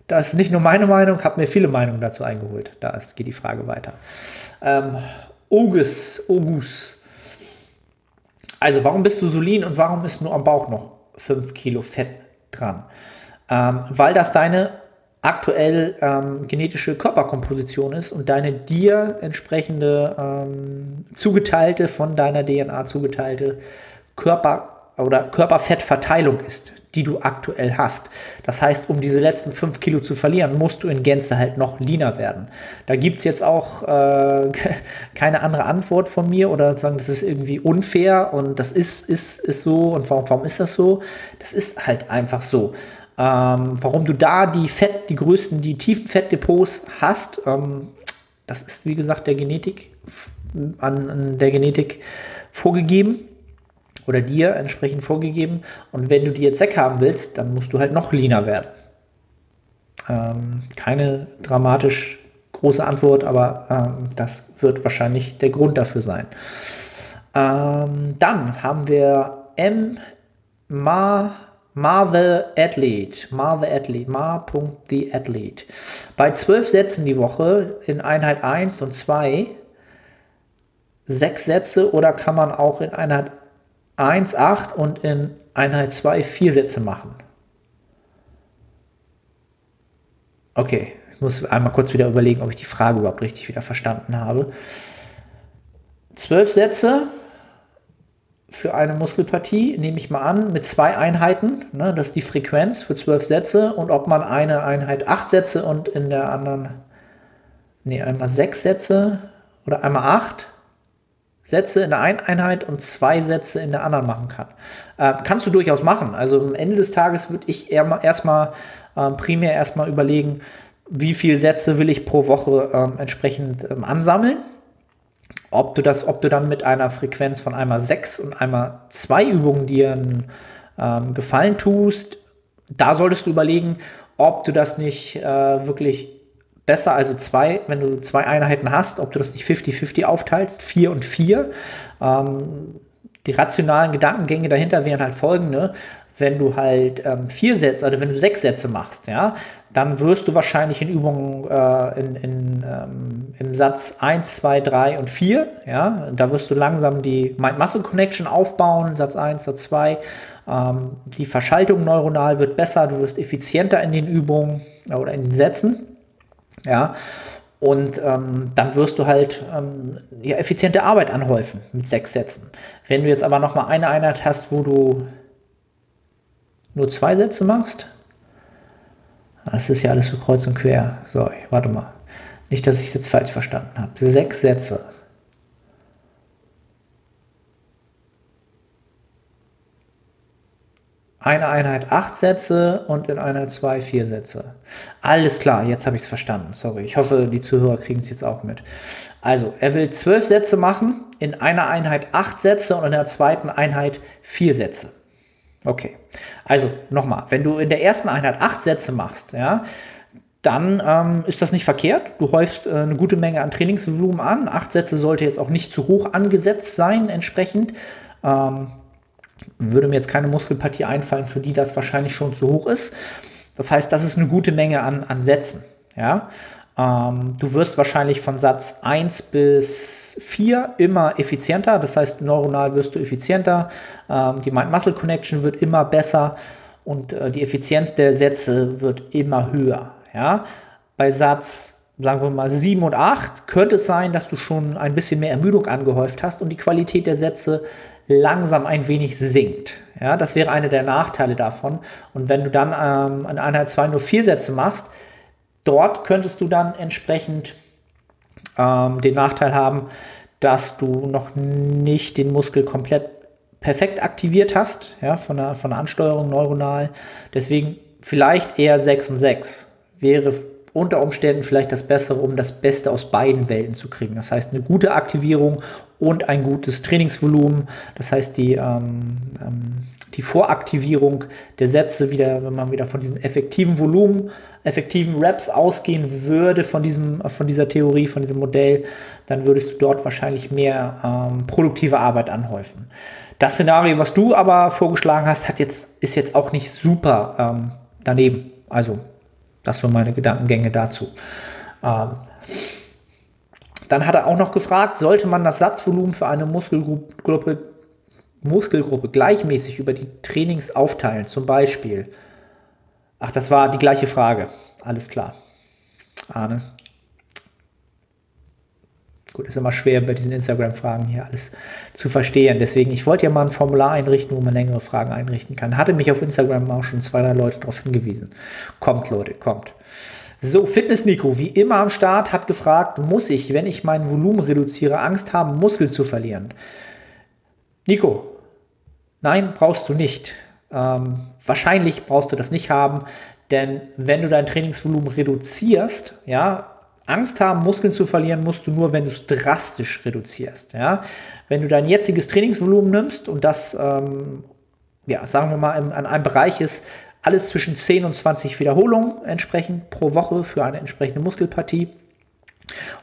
Das ist nicht nur meine Meinung, habe mir viele Meinungen dazu eingeholt. Da ist, geht die Frage weiter. Ähm, Ogus, Ogus. Also, warum bist du so lean und warum ist nur am Bauch noch 5 Kilo Fett dran? Ähm, weil das deine aktuell ähm, genetische Körperkomposition ist und deine dir entsprechende ähm, zugeteilte, von deiner DNA zugeteilte Körper- oder Körperfettverteilung ist, die du aktuell hast. Das heißt, um diese letzten fünf Kilo zu verlieren, musst du in Gänze halt noch leaner werden. Da gibt es jetzt auch äh, keine andere Antwort von mir oder sagen, das ist irgendwie unfair und das ist, ist, ist so und warum, warum ist das so? Das ist halt einfach so. Ähm, warum du da die Fett, die größten, die tiefen Fettdepots hast, ähm, das ist wie gesagt der Genetik, an, an der Genetik vorgegeben oder dir entsprechend vorgegeben. Und wenn du die jetzt weghaben willst, dann musst du halt noch leaner werden. Ähm, keine dramatisch große Antwort, aber ähm, das wird wahrscheinlich der Grund dafür sein. Ähm, dann haben wir M. Ma Ma the Athlete, Ma the Athlete, Ma.the Athlete. Bei zwölf Sätzen die Woche in Einheit 1 und 2 sechs Sätze oder kann man auch in Einheit 1 8 und in Einheit 2 vier Sätze machen? Okay, ich muss einmal kurz wieder überlegen, ob ich die Frage überhaupt richtig wieder verstanden habe. Zwölf Sätze für eine Muskelpartie, nehme ich mal an, mit zwei Einheiten. Ne, das ist die Frequenz für zwölf Sätze. Und ob man eine Einheit acht Sätze und in der anderen, nee, einmal sechs Sätze oder einmal acht Sätze in der einen Einheit und zwei Sätze in der anderen machen kann. Äh, kannst du durchaus machen. Also am Ende des Tages würde ich erstmal äh, primär erstmal überlegen, wie viele Sätze will ich pro Woche äh, entsprechend ähm, ansammeln ob du das, ob du dann mit einer Frequenz von einmal sechs und einmal zwei Übungen dir einen ähm, Gefallen tust, da solltest du überlegen, ob du das nicht äh, wirklich besser, also zwei, wenn du zwei Einheiten hast, ob du das nicht 50-50 aufteilst, vier und vier. Ähm, die rationalen Gedankengänge dahinter wären halt folgende wenn du halt ähm, vier Sätze, also wenn du sechs Sätze machst, ja, dann wirst du wahrscheinlich in Übungen äh, in, in, ähm, im Satz 1, 2, 3 und 4, ja, da wirst du langsam die Mind-Muscle-Connection aufbauen, Satz 1, Satz 2. Ähm, die Verschaltung neuronal wird besser, du wirst effizienter in den Übungen oder in den Sätzen, ja. Und ähm, dann wirst du halt ähm, ja, effiziente Arbeit anhäufen mit sechs Sätzen. Wenn du jetzt aber noch mal eine Einheit hast, wo du nur zwei Sätze machst, das ist ja alles so kreuz und quer. So, warte mal. Nicht, dass ich es jetzt falsch verstanden habe. Sechs Sätze. Eine Einheit acht Sätze und in einer zwei vier Sätze. Alles klar, jetzt habe ich es verstanden. Sorry, ich hoffe, die Zuhörer kriegen es jetzt auch mit. Also, er will zwölf Sätze machen, in einer Einheit acht Sätze und in der zweiten Einheit vier Sätze. Okay. Also nochmal, wenn du in der ersten Einheit acht Sätze machst, ja, dann ähm, ist das nicht verkehrt. Du häufst äh, eine gute Menge an Trainingsvolumen an. Acht Sätze sollte jetzt auch nicht zu hoch angesetzt sein, entsprechend. Ähm, würde mir jetzt keine Muskelpartie einfallen, für die das wahrscheinlich schon zu hoch ist. Das heißt, das ist eine gute Menge an, an Sätzen. Ja? Ähm, du wirst wahrscheinlich von Satz 1 bis 4 immer effizienter, das heißt, neuronal wirst du effizienter, ähm, die Mind-Muscle-Connection wird immer besser und äh, die Effizienz der Sätze wird immer höher. Ja? Bei Satz sagen wir mal 7 und 8 könnte es sein, dass du schon ein bisschen mehr Ermüdung angehäuft hast und die Qualität der Sätze langsam ein wenig sinkt. Ja, das wäre einer der Nachteile davon. Und wenn du dann ähm, an Einheit 2 nur vier Sätze machst, Dort könntest du dann entsprechend ähm, den Nachteil haben, dass du noch nicht den Muskel komplett perfekt aktiviert hast, ja, von der, von der Ansteuerung neuronal. Deswegen vielleicht eher 6 und 6 wäre unter Umständen vielleicht das Bessere, um das Beste aus beiden Welten zu kriegen. Das heißt, eine gute Aktivierung und ein gutes Trainingsvolumen. Das heißt, die, ähm, ähm, die Voraktivierung der Sätze wieder, wenn man wieder von diesem effektiven Volumen, effektiven Raps ausgehen würde, von, diesem, von dieser Theorie, von diesem Modell, dann würdest du dort wahrscheinlich mehr ähm, produktive Arbeit anhäufen. Das Szenario, was du aber vorgeschlagen hast, hat jetzt, ist jetzt auch nicht super ähm, daneben. Also das sind meine Gedankengänge dazu. Ähm, dann hat er auch noch gefragt, sollte man das Satzvolumen für eine Muskelgruppe, Muskelgruppe gleichmäßig über die Trainings aufteilen? Zum Beispiel. Ach, das war die gleiche Frage. Alles klar. Arne. Gut, ist immer schwer bei diesen Instagram-Fragen hier alles zu verstehen. Deswegen, ich wollte ja mal ein Formular einrichten, wo man längere Fragen einrichten kann. Hatte mich auf Instagram auch schon zwei, drei Leute darauf hingewiesen. Kommt, Leute, kommt. So, Fitness Nico, wie immer am Start, hat gefragt, muss ich, wenn ich mein Volumen reduziere, Angst haben, Muskeln zu verlieren? Nico, nein, brauchst du nicht. Ähm, wahrscheinlich brauchst du das nicht haben, denn wenn du dein Trainingsvolumen reduzierst, ja, Angst haben, Muskeln zu verlieren, musst du nur, wenn du es drastisch reduzierst. Ja? Wenn du dein jetziges Trainingsvolumen nimmst und das, ähm, ja, sagen wir mal, in, an einem Bereich ist, alles zwischen 10 und 20 Wiederholungen entsprechend pro Woche für eine entsprechende Muskelpartie,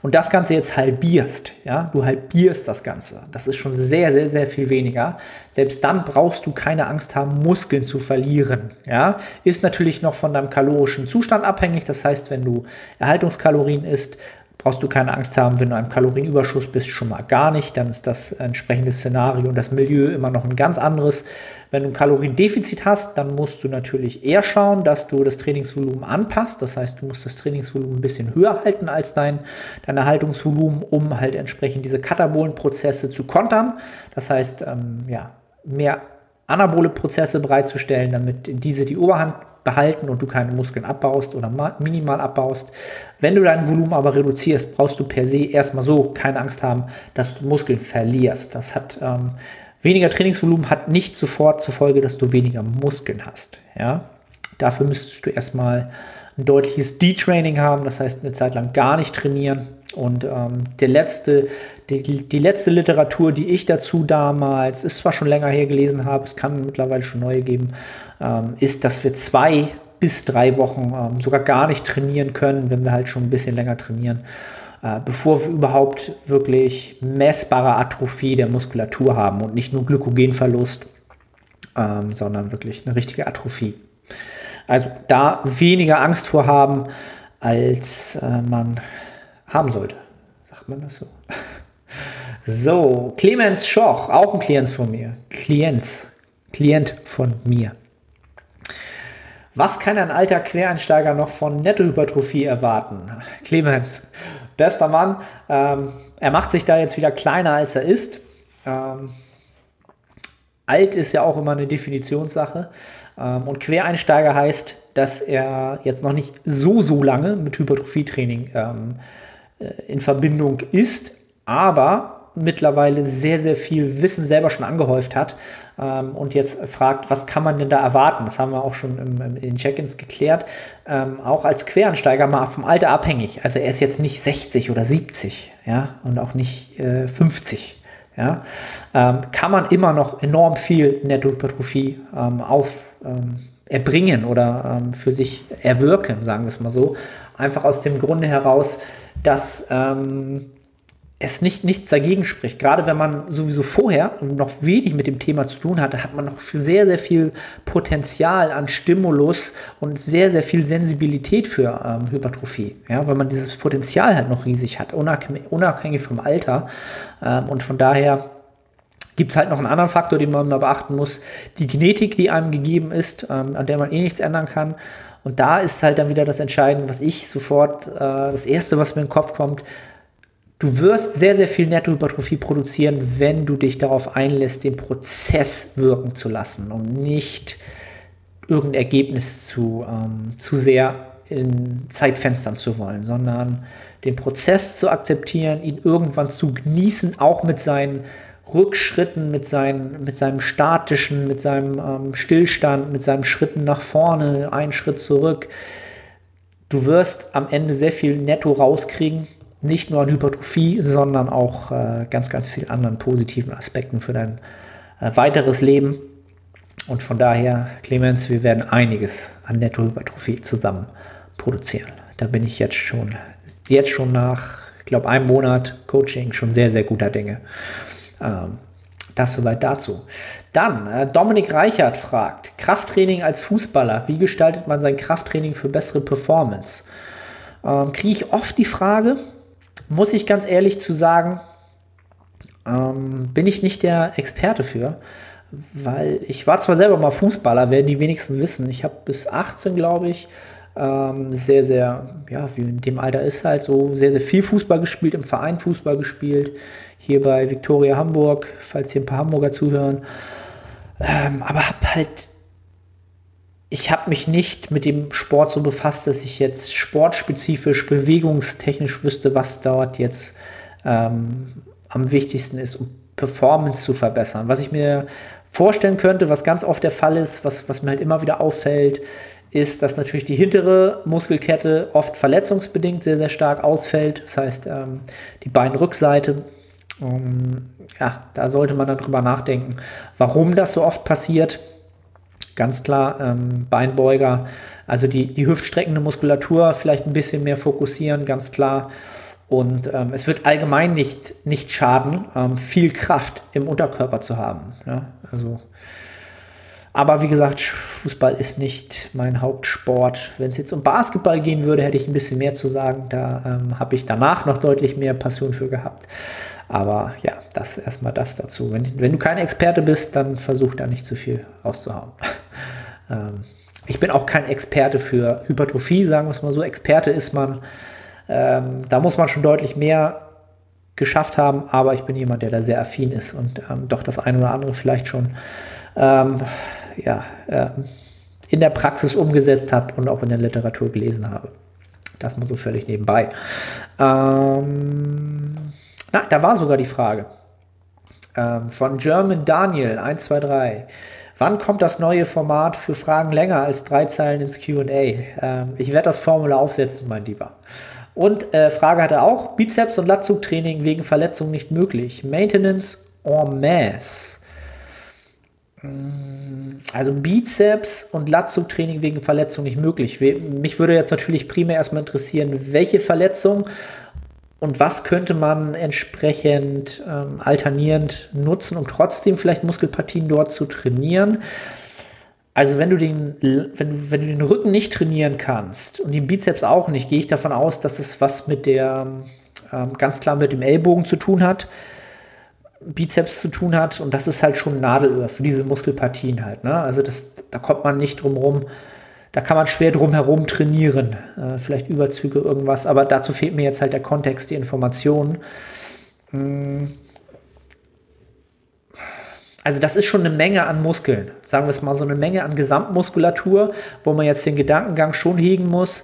und das Ganze jetzt halbierst, ja, du halbierst das Ganze. Das ist schon sehr, sehr, sehr viel weniger. Selbst dann brauchst du keine Angst haben, Muskeln zu verlieren, ja. Ist natürlich noch von deinem kalorischen Zustand abhängig. Das heißt, wenn du Erhaltungskalorien isst, brauchst du keine Angst haben, wenn du einem Kalorienüberschuss bist, schon mal gar nicht. Dann ist das entsprechende Szenario und das Milieu immer noch ein ganz anderes. Wenn du ein Kaloriendefizit hast, dann musst du natürlich eher schauen, dass du das Trainingsvolumen anpasst. Das heißt, du musst das Trainingsvolumen ein bisschen höher halten als dein, dein Erhaltungsvolumen, um halt entsprechend diese Katabolenprozesse zu kontern. Das heißt, ähm, ja, mehr anabole Prozesse bereitzustellen, damit diese die Oberhand behalten und du keine Muskeln abbaust oder minimal abbaust. Wenn du dein Volumen aber reduzierst, brauchst du per se erstmal so keine Angst haben, dass du Muskeln verlierst. Das hat ähm, weniger Trainingsvolumen hat nicht sofort zur Folge, dass du weniger Muskeln hast. Ja? Dafür müsstest du erstmal ein deutliches Detraining haben, das heißt eine Zeit lang gar nicht trainieren. Und ähm, der letzte, die, die letzte Literatur, die ich dazu damals, ist zwar schon länger her gelesen habe, es kann mittlerweile schon neue geben, ähm, ist, dass wir zwei bis drei Wochen ähm, sogar gar nicht trainieren können, wenn wir halt schon ein bisschen länger trainieren, äh, bevor wir überhaupt wirklich messbare Atrophie der Muskulatur haben und nicht nur Glykogenverlust, ähm, sondern wirklich eine richtige Atrophie. Also da weniger Angst vor haben, als äh, man haben sollte. Sagt man das so? So, Clemens Schoch, auch ein Klient von mir. Klienz, Klient von mir. Was kann ein alter Quereinsteiger noch von Nettohypertrophie erwarten? Clemens, bester Mann, ähm, er macht sich da jetzt wieder kleiner, als er ist. Ähm, alt ist ja auch immer eine Definitionssache. Ähm, und Quereinsteiger heißt, dass er jetzt noch nicht so, so lange mit Hypertrophietraining ähm, äh, in Verbindung ist, aber mittlerweile sehr, sehr viel Wissen selber schon angehäuft hat ähm, und jetzt fragt, was kann man denn da erwarten? Das haben wir auch schon im, im, in den Check-ins geklärt. Ähm, auch als Queransteiger mal vom Alter abhängig. Also er ist jetzt nicht 60 oder 70, ja, und auch nicht äh, 50. Ja, ähm, kann man immer noch enorm viel Nettohypertrophie ähm, auf, ähm, erbringen oder ähm, für sich erwirken, sagen wir es mal so. Einfach aus dem Grunde heraus, dass ähm, es nicht, nichts dagegen spricht. Gerade wenn man sowieso vorher noch wenig mit dem Thema zu tun hatte, hat man noch sehr, sehr viel Potenzial an Stimulus und sehr, sehr viel Sensibilität für ähm, Hypertrophie. Ja, weil man dieses Potenzial halt noch riesig hat, unabhängig, vom Alter. Ähm, und von daher gibt es halt noch einen anderen Faktor, den man mal beachten muss. Die Genetik, die einem gegeben ist, ähm, an der man eh nichts ändern kann. Und da ist halt dann wieder das Entscheidende, was ich sofort, äh, das Erste, was mir in den Kopf kommt, du wirst sehr, sehr viel Nettohypertrophie produzieren, wenn du dich darauf einlässt, den Prozess wirken zu lassen und nicht irgendein Ergebnis zu, ähm, zu sehr in Zeitfenstern zu wollen, sondern den Prozess zu akzeptieren, ihn irgendwann zu genießen, auch mit seinen Rückschritten, mit, seinen, mit seinem statischen, mit seinem ähm, Stillstand, mit seinen Schritten nach vorne, einen Schritt zurück. du wirst am Ende sehr viel netto rauskriegen, nicht nur an Hypertrophie, sondern auch äh, ganz, ganz vielen anderen positiven Aspekten für dein äh, weiteres Leben. Und von daher, Clemens, wir werden einiges an Nettohypertrophie zusammen produzieren. Da bin ich jetzt schon, jetzt schon nach, ich glaube, einem Monat Coaching schon sehr, sehr guter Dinge. Ähm, das soweit dazu. Dann, äh, Dominik Reichert fragt, Krafttraining als Fußballer, wie gestaltet man sein Krafttraining für bessere Performance? Ähm, Kriege ich oft die Frage, muss ich ganz ehrlich zu sagen, ähm, bin ich nicht der Experte für, weil ich war zwar selber mal Fußballer, werden die wenigsten wissen. Ich habe bis 18, glaube ich, ähm, sehr, sehr, ja, wie in dem Alter ist halt so, sehr, sehr viel Fußball gespielt, im Verein Fußball gespielt, hier bei Viktoria Hamburg, falls hier ein paar Hamburger zuhören. Ähm, aber habe halt, ich habe mich nicht mit dem Sport so befasst, dass ich jetzt sportspezifisch, bewegungstechnisch wüsste, was dort jetzt ähm, am wichtigsten ist, um Performance zu verbessern. Was ich mir vorstellen könnte, was ganz oft der Fall ist, was, was mir halt immer wieder auffällt, ist, dass natürlich die hintere Muskelkette oft verletzungsbedingt sehr, sehr stark ausfällt. Das heißt, ähm, die Beinrückseite, ähm, ja, da sollte man dann drüber nachdenken, warum das so oft passiert. Ganz klar, ähm, Beinbeuger, also die, die hüftstreckende Muskulatur vielleicht ein bisschen mehr fokussieren, ganz klar. Und ähm, es wird allgemein nicht, nicht schaden, ähm, viel Kraft im Unterkörper zu haben. Ja? Also aber wie gesagt, Fußball ist nicht mein Hauptsport. Wenn es jetzt um Basketball gehen würde, hätte ich ein bisschen mehr zu sagen. Da ähm, habe ich danach noch deutlich mehr Passion für gehabt. Aber ja, das erstmal das dazu. Wenn, wenn du kein Experte bist, dann versuch da nicht zu viel rauszuhauen. ähm, ich bin auch kein Experte für Hypertrophie, sagen wir es mal so. Experte ist man. Ähm, da muss man schon deutlich mehr geschafft haben, aber ich bin jemand, der da sehr affin ist und ähm, doch das eine oder andere vielleicht schon ähm, ja, äh, in der Praxis umgesetzt habe und auch in der Literatur gelesen habe. Das mal so völlig nebenbei. Ähm, na, da war sogar die Frage ähm, von German Daniel 123. Wann kommt das neue Format für Fragen länger als drei Zeilen ins QA? Ähm, ich werde das Formular aufsetzen, mein Lieber. Und äh, Frage hatte auch: Bizeps- und Latzugtraining wegen Verletzung nicht möglich. Maintenance en masse. Also Bizeps und Latzugtraining wegen Verletzung nicht möglich. Mich würde jetzt natürlich primär erstmal interessieren, welche Verletzung und was könnte man entsprechend ähm, alternierend nutzen, um trotzdem vielleicht Muskelpartien dort zu trainieren. Also wenn du den, wenn wenn du den Rücken nicht trainieren kannst und den Bizeps auch nicht, gehe ich davon aus, dass es was mit der ähm, ganz klar mit dem Ellbogen zu tun hat Bizeps zu tun hat und das ist halt schon Nadelöhr für diese Muskelpartien halt. Ne? Also das, da kommt man nicht drum rum, da kann man schwer drum herum trainieren, äh, vielleicht Überzüge, irgendwas, aber dazu fehlt mir jetzt halt der Kontext, die Information. Hm. Also das ist schon eine Menge an Muskeln, sagen wir es mal so eine Menge an Gesamtmuskulatur, wo man jetzt den Gedankengang schon hegen muss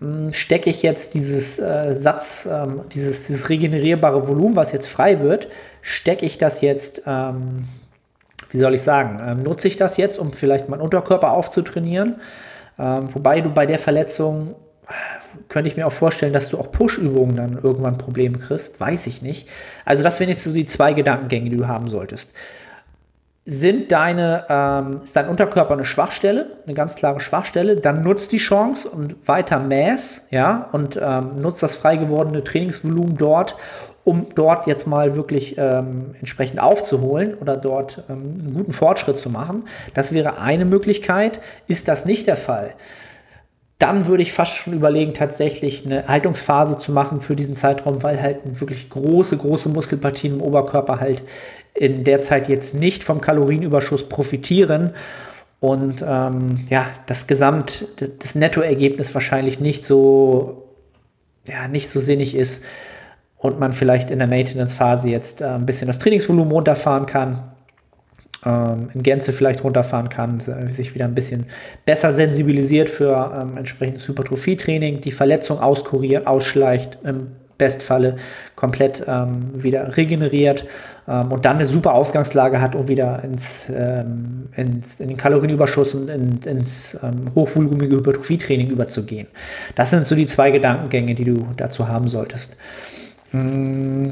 hm, stecke ich jetzt dieses äh, Satz, ähm, dieses, dieses regenerierbare Volumen, was jetzt frei wird, stecke ich das jetzt, ähm, wie soll ich sagen, ähm, nutze ich das jetzt, um vielleicht meinen Unterkörper aufzutrainieren? Ähm, wobei du bei der Verletzung könnte ich mir auch vorstellen, dass du auch Push-Übungen dann irgendwann Probleme kriegst, weiß ich nicht. Also das wären jetzt so die zwei Gedankengänge, die du haben solltest sind deine, ähm, ist dein Unterkörper eine Schwachstelle, eine ganz klare Schwachstelle, dann nutzt die Chance und weiter Mass, ja, und ähm, nutzt das frei gewordene Trainingsvolumen dort, um dort jetzt mal wirklich ähm, entsprechend aufzuholen oder dort ähm, einen guten Fortschritt zu machen. Das wäre eine Möglichkeit. Ist das nicht der Fall? dann würde ich fast schon überlegen, tatsächlich eine Haltungsphase zu machen für diesen Zeitraum, weil halt wirklich große, große Muskelpartien im Oberkörper halt in der Zeit jetzt nicht vom Kalorienüberschuss profitieren und ähm, ja, das Gesamt, das Nettoergebnis wahrscheinlich nicht so, ja, nicht so sinnig ist und man vielleicht in der Maintenance-Phase jetzt äh, ein bisschen das Trainingsvolumen runterfahren kann ähm, in Gänze vielleicht runterfahren kann, sich wieder ein bisschen besser sensibilisiert für ähm, entsprechendes Hypertrophietraining, die Verletzung auskuriert, ausschleicht, im Bestfalle komplett ähm, wieder regeneriert ähm, und dann eine super Ausgangslage hat, um wieder ins, ähm, ins in den Kalorienüberschuss und in, ins ähm, hochvolumige Hypertrophietraining überzugehen. Das sind so die zwei Gedankengänge, die du dazu haben solltest. Mm.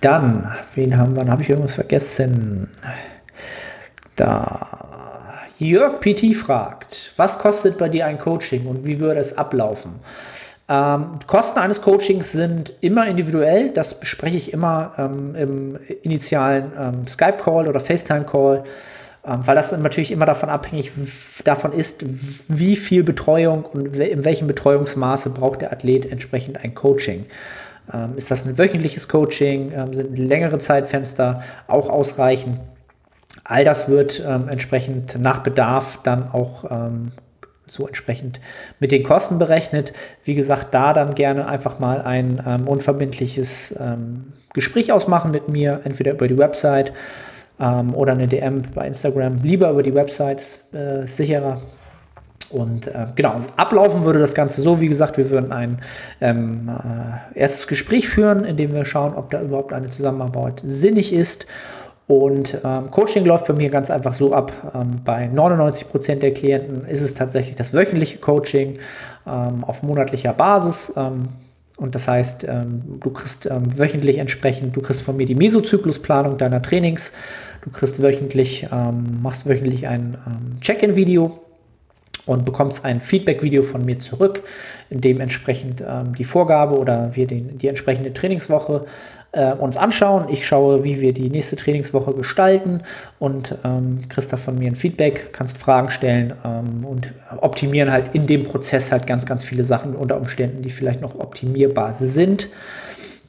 Dann, wen haben wir? Habe ich irgendwas vergessen. Da. Jörg PT fragt, was kostet bei dir ein Coaching und wie würde es ablaufen? Ähm, Kosten eines Coachings sind immer individuell. Das bespreche ich immer ähm, im initialen ähm, Skype-Call oder FaceTime-Call, weil das natürlich immer davon abhängig davon ist, wie viel Betreuung und in welchem Betreuungsmaße braucht der Athlet entsprechend ein Coaching. Ähm, ist das ein wöchentliches Coaching? Ähm, sind längere Zeitfenster auch ausreichend? All das wird entsprechend nach Bedarf dann auch so entsprechend mit den Kosten berechnet. Wie gesagt, da dann gerne einfach mal ein ähm, unverbindliches ähm, Gespräch ausmachen mit mir, entweder über die Website ähm, oder eine DM bei Instagram. Lieber über die Website, ist äh, sicherer. Und äh, genau, ablaufen würde das Ganze so, wie gesagt, wir würden ein ähm, äh, erstes Gespräch führen, in dem wir schauen, ob da überhaupt eine Zusammenarbeit sinnig ist. Und ähm, Coaching läuft bei mir ganz einfach so ab. Ähm, bei 99 Prozent der Klienten ist es tatsächlich das wöchentliche Coaching ähm, auf monatlicher Basis. Ähm, und das heißt, ähm, du kriegst wöchentlich entsprechend, du kriegst von mir die Mesozyklusplanung deiner Trainings. Du kriegst wöchentlich, machst wöchentlich ein Check-in-Video und bekommst ein Feedback-Video von mir zurück, in dem entsprechend die Vorgabe oder wir den, die entsprechende Trainingswoche äh, uns anschauen. Ich schaue, wie wir die nächste Trainingswoche gestalten und ähm, kriegst da von mir ein Feedback, kannst Fragen stellen ähm, und optimieren halt in dem Prozess halt ganz, ganz viele Sachen unter Umständen, die vielleicht noch optimierbar sind.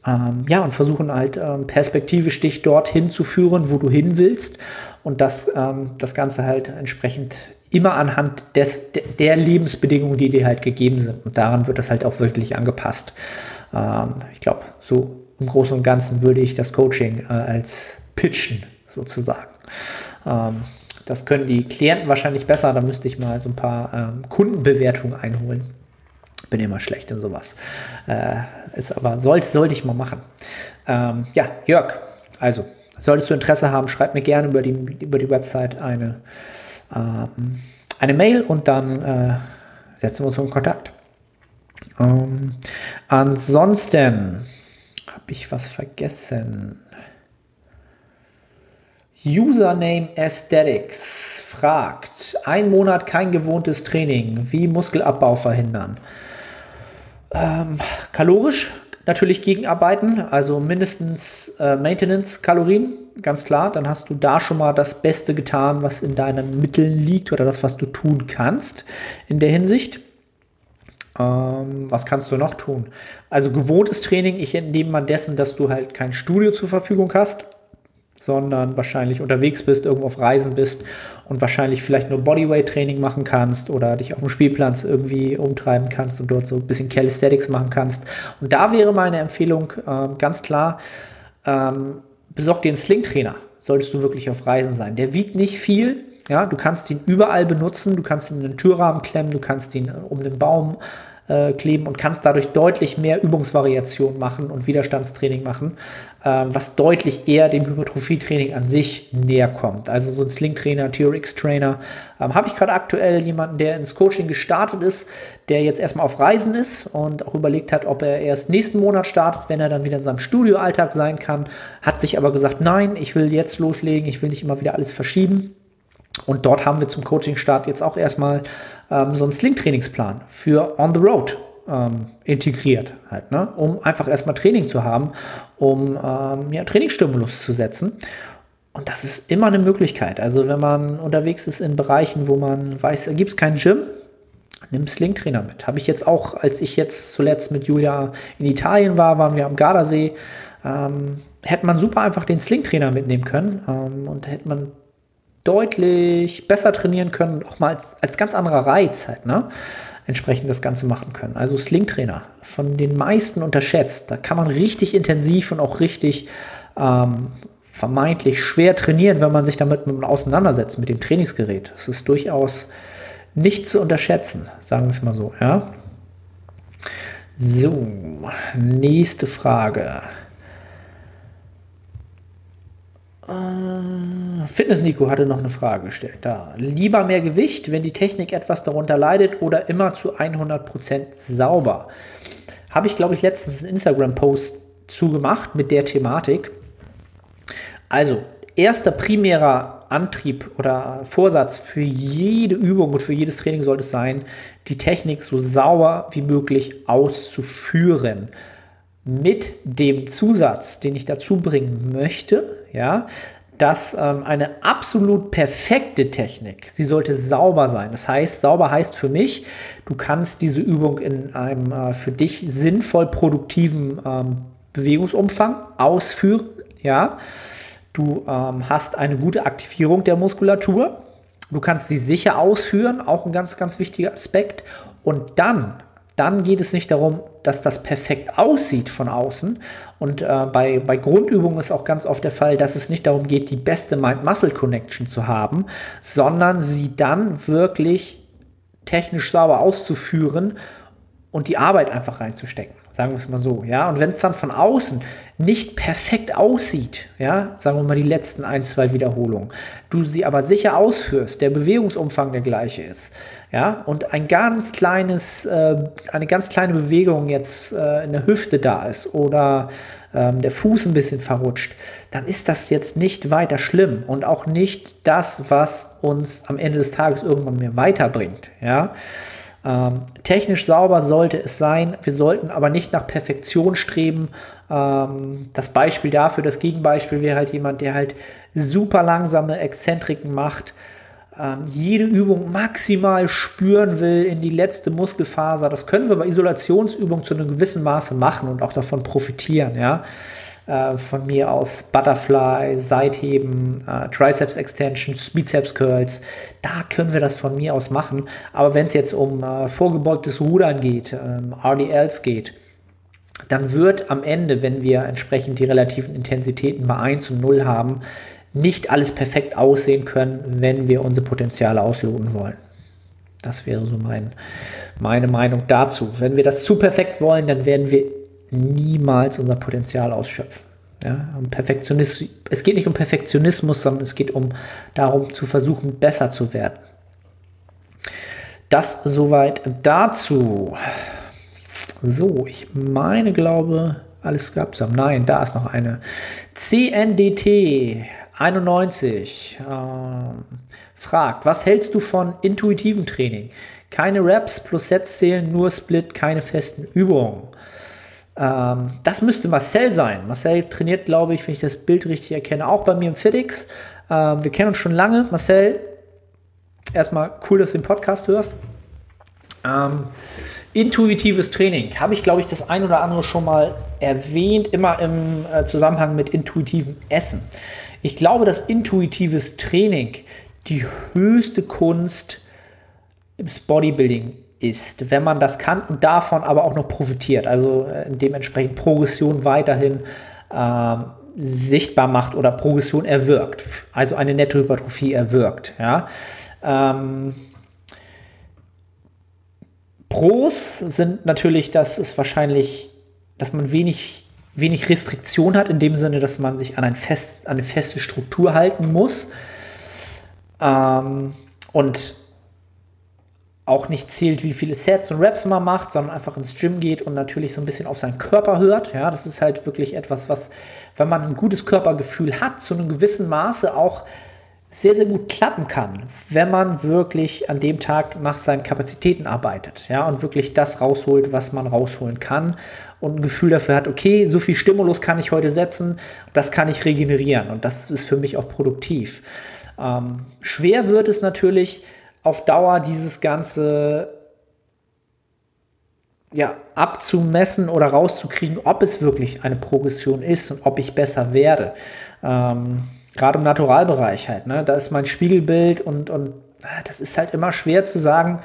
Ähm, ja, und versuchen halt ähm, perspektivisch dich dorthin zu führen, wo du hin willst und das, ähm, das Ganze halt entsprechend immer anhand des, der Lebensbedingungen, die dir halt gegeben sind. Und daran wird das halt auch wirklich angepasst. Ähm, ich glaube, so im Großen und Ganzen würde ich das Coaching äh, als pitchen sozusagen. Ähm, das können die Klienten wahrscheinlich besser. Da müsste ich mal so ein paar ähm, Kundenbewertungen einholen. Bin immer schlecht in sowas. Äh, ist aber sollte, sollte ich mal machen. Ähm, ja, Jörg, also solltest du Interesse haben, schreib mir gerne über die, über die Website eine, ähm, eine Mail und dann äh, setzen wir uns in Kontakt. Ähm, ansonsten habe ich was vergessen? Username Aesthetics fragt, ein Monat kein gewohntes Training, wie Muskelabbau verhindern? Ähm, kalorisch natürlich gegenarbeiten, also mindestens äh, Maintenance-Kalorien, ganz klar. Dann hast du da schon mal das Beste getan, was in deinen Mitteln liegt oder das, was du tun kannst in der Hinsicht. Ähm, was kannst du noch tun? Also gewohntes Training, ich entnehme mal dessen, dass du halt kein Studio zur Verfügung hast, sondern wahrscheinlich unterwegs bist, irgendwo auf Reisen bist und wahrscheinlich vielleicht nur Bodyweight-Training machen kannst oder dich auf dem Spielplatz irgendwie umtreiben kannst und dort so ein bisschen Calisthenics machen kannst. Und da wäre meine Empfehlung ähm, ganz klar, ähm, besorg dir einen Sling-Trainer, solltest du wirklich auf Reisen sein. Der wiegt nicht viel, ja, du kannst ihn überall benutzen, du kannst ihn in den Türrahmen klemmen, du kannst ihn um den Baum äh, kleben und kannst dadurch deutlich mehr Übungsvariation machen und Widerstandstraining machen, äh, was deutlich eher dem Hypertrophie-Training an sich näher kommt. Also so ein Sling-Trainer, TRX-Trainer. Ähm, Habe ich gerade aktuell jemanden, der ins Coaching gestartet ist, der jetzt erstmal auf Reisen ist und auch überlegt hat, ob er erst nächsten Monat startet, wenn er dann wieder in seinem Studioalltag sein kann, hat sich aber gesagt, nein, ich will jetzt loslegen, ich will nicht immer wieder alles verschieben. Und dort haben wir zum Coaching-Start jetzt auch erstmal ähm, so einen Sling-Trainingsplan für On the Road ähm, integriert, halt, ne? um einfach erstmal Training zu haben, um ähm, ja, Trainingsstimulus zu setzen. Und das ist immer eine Möglichkeit. Also wenn man unterwegs ist in Bereichen, wo man weiß, da gibt es kein Gym, nimm Sling-Trainer mit. Habe ich jetzt auch, als ich jetzt zuletzt mit Julia in Italien war, waren wir am Gardasee, ähm, hätte man super einfach den Sling-Trainer mitnehmen können ähm, und hätte man deutlich besser trainieren können, auch mal als, als ganz anderer Reiz halt, ne? entsprechend das Ganze machen können. Also Sling-Trainer, von den meisten unterschätzt. Da kann man richtig intensiv und auch richtig ähm, vermeintlich schwer trainieren, wenn man sich damit auseinandersetzt, mit dem Trainingsgerät. Das ist durchaus nicht zu unterschätzen, sagen wir es mal so, ja. So, nächste Frage. Äh, Fitness Nico hatte noch eine Frage gestellt. Da. Lieber mehr Gewicht, wenn die Technik etwas darunter leidet oder immer zu 100% sauber? Habe ich, glaube ich, letztens einen Instagram-Post zugemacht mit der Thematik. Also, erster primärer Antrieb oder Vorsatz für jede Übung und für jedes Training sollte es sein, die Technik so sauber wie möglich auszuführen. Mit dem Zusatz, den ich dazu bringen möchte, ja, dass ähm, eine absolut perfekte Technik, sie sollte sauber sein. Das heißt, sauber heißt für mich, du kannst diese Übung in einem äh, für dich sinnvoll produktiven ähm, Bewegungsumfang ausführen, ja. Du ähm, hast eine gute Aktivierung der Muskulatur. Du kannst sie sicher ausführen, auch ein ganz, ganz wichtiger Aspekt. Und dann dann geht es nicht darum, dass das perfekt aussieht von außen. Und äh, bei, bei Grundübungen ist auch ganz oft der Fall, dass es nicht darum geht, die beste Mind-Muscle-Connection zu haben, sondern sie dann wirklich technisch sauber auszuführen und die Arbeit einfach reinzustecken. Sagen wir es mal so, ja. Und wenn es dann von außen nicht perfekt aussieht, ja, sagen wir mal die letzten ein, zwei Wiederholungen, du sie aber sicher ausführst, der Bewegungsumfang der gleiche ist, ja, und ein ganz kleines, äh, eine ganz kleine Bewegung jetzt äh, in der Hüfte da ist oder ähm, der Fuß ein bisschen verrutscht, dann ist das jetzt nicht weiter schlimm und auch nicht das, was uns am Ende des Tages irgendwann mehr weiterbringt, ja. Ähm, technisch sauber sollte es sein. Wir sollten aber nicht nach Perfektion streben. Ähm, das Beispiel dafür, das Gegenbeispiel wäre halt jemand, der halt super langsame Exzentriken macht, ähm, jede Übung maximal spüren will in die letzte Muskelfaser. Das können wir bei Isolationsübungen zu einem gewissen Maße machen und auch davon profitieren. Ja? Äh, von mir aus Butterfly, Seitheben, äh, Triceps Extensions, Bizeps Curls. Da können wir das von mir aus machen. Aber wenn es jetzt um äh, vorgebeugtes Rudern geht, ähm, RDLs geht, dann wird am Ende, wenn wir entsprechend die relativen Intensitäten bei 1 und 0 haben, nicht alles perfekt aussehen können, wenn wir unsere Potenziale ausloten wollen. Das wäre so mein, meine Meinung dazu. Wenn wir das zu perfekt wollen, dann werden wir niemals unser Potenzial ausschöpfen. Ja, um Perfektionismus, es geht nicht um Perfektionismus, sondern es geht um darum zu versuchen, besser zu werden. Das soweit dazu. So, ich meine, glaube, alles gab es. Nein, da ist noch eine. CNDT 91 ähm, fragt, was hältst du von intuitivem Training? Keine Raps plus Sets zählen, nur Split, keine festen Übungen. Ähm, das müsste Marcel sein. Marcel trainiert, glaube ich, wenn ich das Bild richtig erkenne, auch bei mir im FitX. Ähm, wir kennen uns schon lange. Marcel, erstmal cool, dass du den Podcast hörst. Ähm, intuitives Training habe ich, glaube ich, das ein oder andere schon mal erwähnt, immer im äh, Zusammenhang mit intuitivem Essen. Ich glaube, dass intuitives Training die höchste Kunst im Bodybuilding ist, wenn man das kann und davon aber auch noch profitiert, also äh, dementsprechend Progression weiterhin ähm, sichtbar macht oder Progression erwirkt, also eine Nettohypertrophie erwirkt. Ja. Ähm, Pros sind natürlich, dass es wahrscheinlich, dass man wenig, wenig Restriktion hat, in dem Sinne, dass man sich an, ein fest, an eine feste Struktur halten muss. Ähm, und auch nicht zählt, wie viele Sets und Reps man macht, sondern einfach ins Gym geht und natürlich so ein bisschen auf seinen Körper hört. Ja, das ist halt wirklich etwas, was, wenn man ein gutes Körpergefühl hat, zu einem gewissen Maße auch sehr, sehr gut klappen kann, wenn man wirklich an dem Tag nach seinen Kapazitäten arbeitet, ja, und wirklich das rausholt, was man rausholen kann und ein Gefühl dafür hat, okay, so viel Stimulus kann ich heute setzen, das kann ich regenerieren und das ist für mich auch produktiv. Ähm, schwer wird es natürlich, auf Dauer dieses Ganze ja, abzumessen oder rauszukriegen, ob es wirklich eine Progression ist und ob ich besser werde. Ähm, Gerade im Naturalbereich halt, ne? da ist mein Spiegelbild und, und das ist halt immer schwer zu sagen,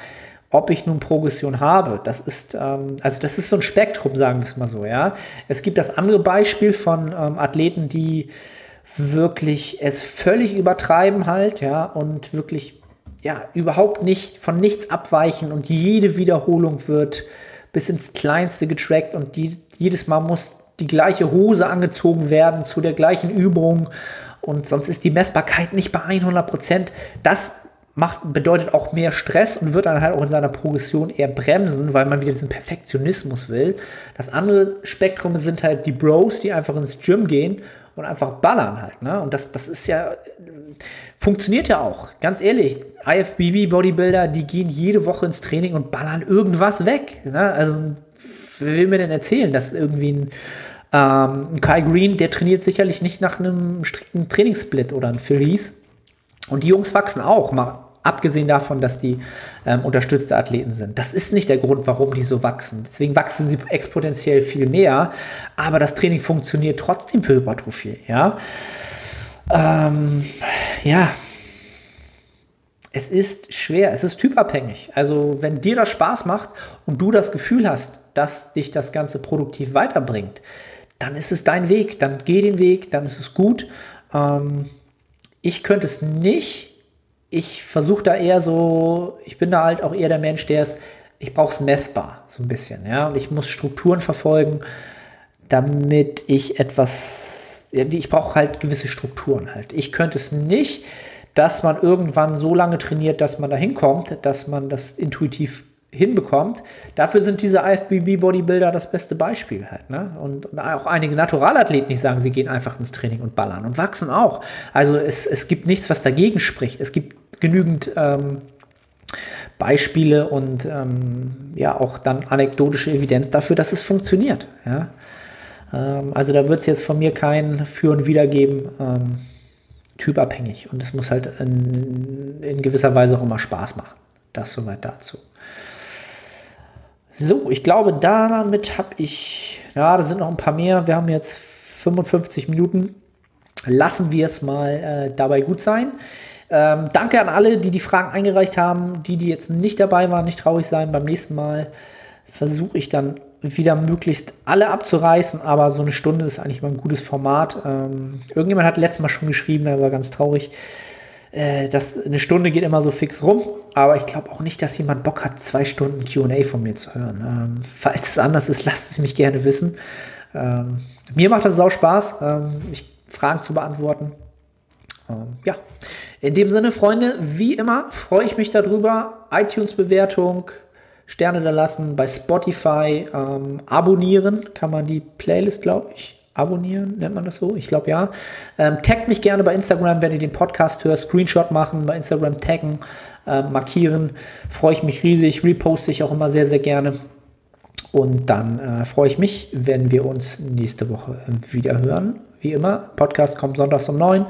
ob ich nun Progression habe. Das ist, ähm, also das ist so ein Spektrum, sagen wir es mal so, ja. Es gibt das andere Beispiel von ähm, Athleten, die wirklich es völlig übertreiben halt, ja, und wirklich ja, überhaupt nicht von nichts abweichen und jede Wiederholung wird bis ins Kleinste getrackt und die, jedes Mal muss die gleiche Hose angezogen werden zu der gleichen Übung und sonst ist die Messbarkeit nicht bei 100 Prozent. Das macht, bedeutet auch mehr Stress und wird dann halt auch in seiner Progression eher bremsen, weil man wieder diesen Perfektionismus will. Das andere Spektrum sind halt die Bros, die einfach ins Gym gehen und einfach ballern halt. Ne? Und das, das ist ja, funktioniert ja auch. Ganz ehrlich, IFBB Bodybuilder, die gehen jede Woche ins Training und ballern irgendwas weg. Ne? Also, wer will mir denn erzählen, dass irgendwie ein, ähm, Kai Green, der trainiert sicherlich nicht nach einem strikten Trainingssplit oder ein Phil Und die Jungs wachsen auch, mal abgesehen davon, dass die ähm, unterstützte Athleten sind. Das ist nicht der Grund, warum die so wachsen. Deswegen wachsen sie exponentiell viel mehr, aber das Training funktioniert trotzdem für Hypertrophie. Ja, ähm, ja. Es ist schwer, es ist typabhängig. Also, wenn dir das Spaß macht und du das Gefühl hast, dass dich das Ganze produktiv weiterbringt, dann ist es dein Weg. Dann geh den Weg, dann ist es gut. Ähm, ich könnte es nicht, ich versuche da eher so, ich bin da halt auch eher der Mensch, der es, ich brauche es messbar, so ein bisschen, ja. Und ich muss Strukturen verfolgen, damit ich etwas, ich brauche halt gewisse Strukturen halt. Ich könnte es nicht, dass man irgendwann so lange trainiert, dass man da hinkommt, dass man das intuitiv hinbekommt. Dafür sind diese IFBB-Bodybuilder das beste Beispiel halt. Ne? Und, und, auch einige Naturalathleten, die sagen, sie gehen einfach ins Training und ballern und wachsen auch. Also es, es gibt nichts, was dagegen spricht. Es gibt genügend ähm, Beispiele und ähm, ja auch dann anekdotische Evidenz dafür, dass es funktioniert. Ja? Ähm, also da wird es jetzt von mir kein Für und Wider geben. Ähm, typabhängig und es muss halt in, in gewisser Weise auch immer Spaß machen. Das soweit dazu. So, ich glaube, damit habe ich, ja, da sind noch ein paar mehr. Wir haben jetzt 55 Minuten. Lassen wir es mal äh, dabei gut sein. Ähm, danke an alle, die die Fragen eingereicht haben. Die, die jetzt nicht dabei waren, nicht traurig sein. Beim nächsten Mal versuche ich dann wieder möglichst alle abzureißen, aber so eine Stunde ist eigentlich mal ein gutes Format. Ähm, irgendjemand hat letztes Mal schon geschrieben, der war ganz traurig. Äh, das, eine Stunde geht immer so fix rum, aber ich glaube auch nicht, dass jemand Bock hat, zwei Stunden QA von mir zu hören. Ähm, falls es anders ist, lasst es mich gerne wissen. Ähm, mir macht das auch Spaß, ähm, mich Fragen zu beantworten. Ähm, ja, in dem Sinne, Freunde, wie immer freue ich mich darüber. iTunes-Bewertung, Sterne da lassen, bei Spotify ähm, abonnieren kann man die Playlist, glaube ich abonnieren, nennt man das so? Ich glaube ja. Ähm, taggt mich gerne bei Instagram, wenn ihr den Podcast hört. Screenshot machen, bei Instagram taggen, äh, markieren. Freue ich mich riesig. Reposte ich auch immer sehr, sehr gerne. Und dann äh, freue ich mich, wenn wir uns nächste Woche wieder hören. Wie immer, Podcast kommt sonntags um 9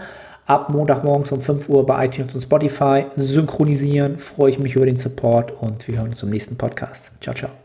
ab Montagmorgens um 5 Uhr bei iTunes und Spotify. Synchronisieren. Freue ich mich über den Support und wir hören uns zum nächsten Podcast. Ciao, ciao.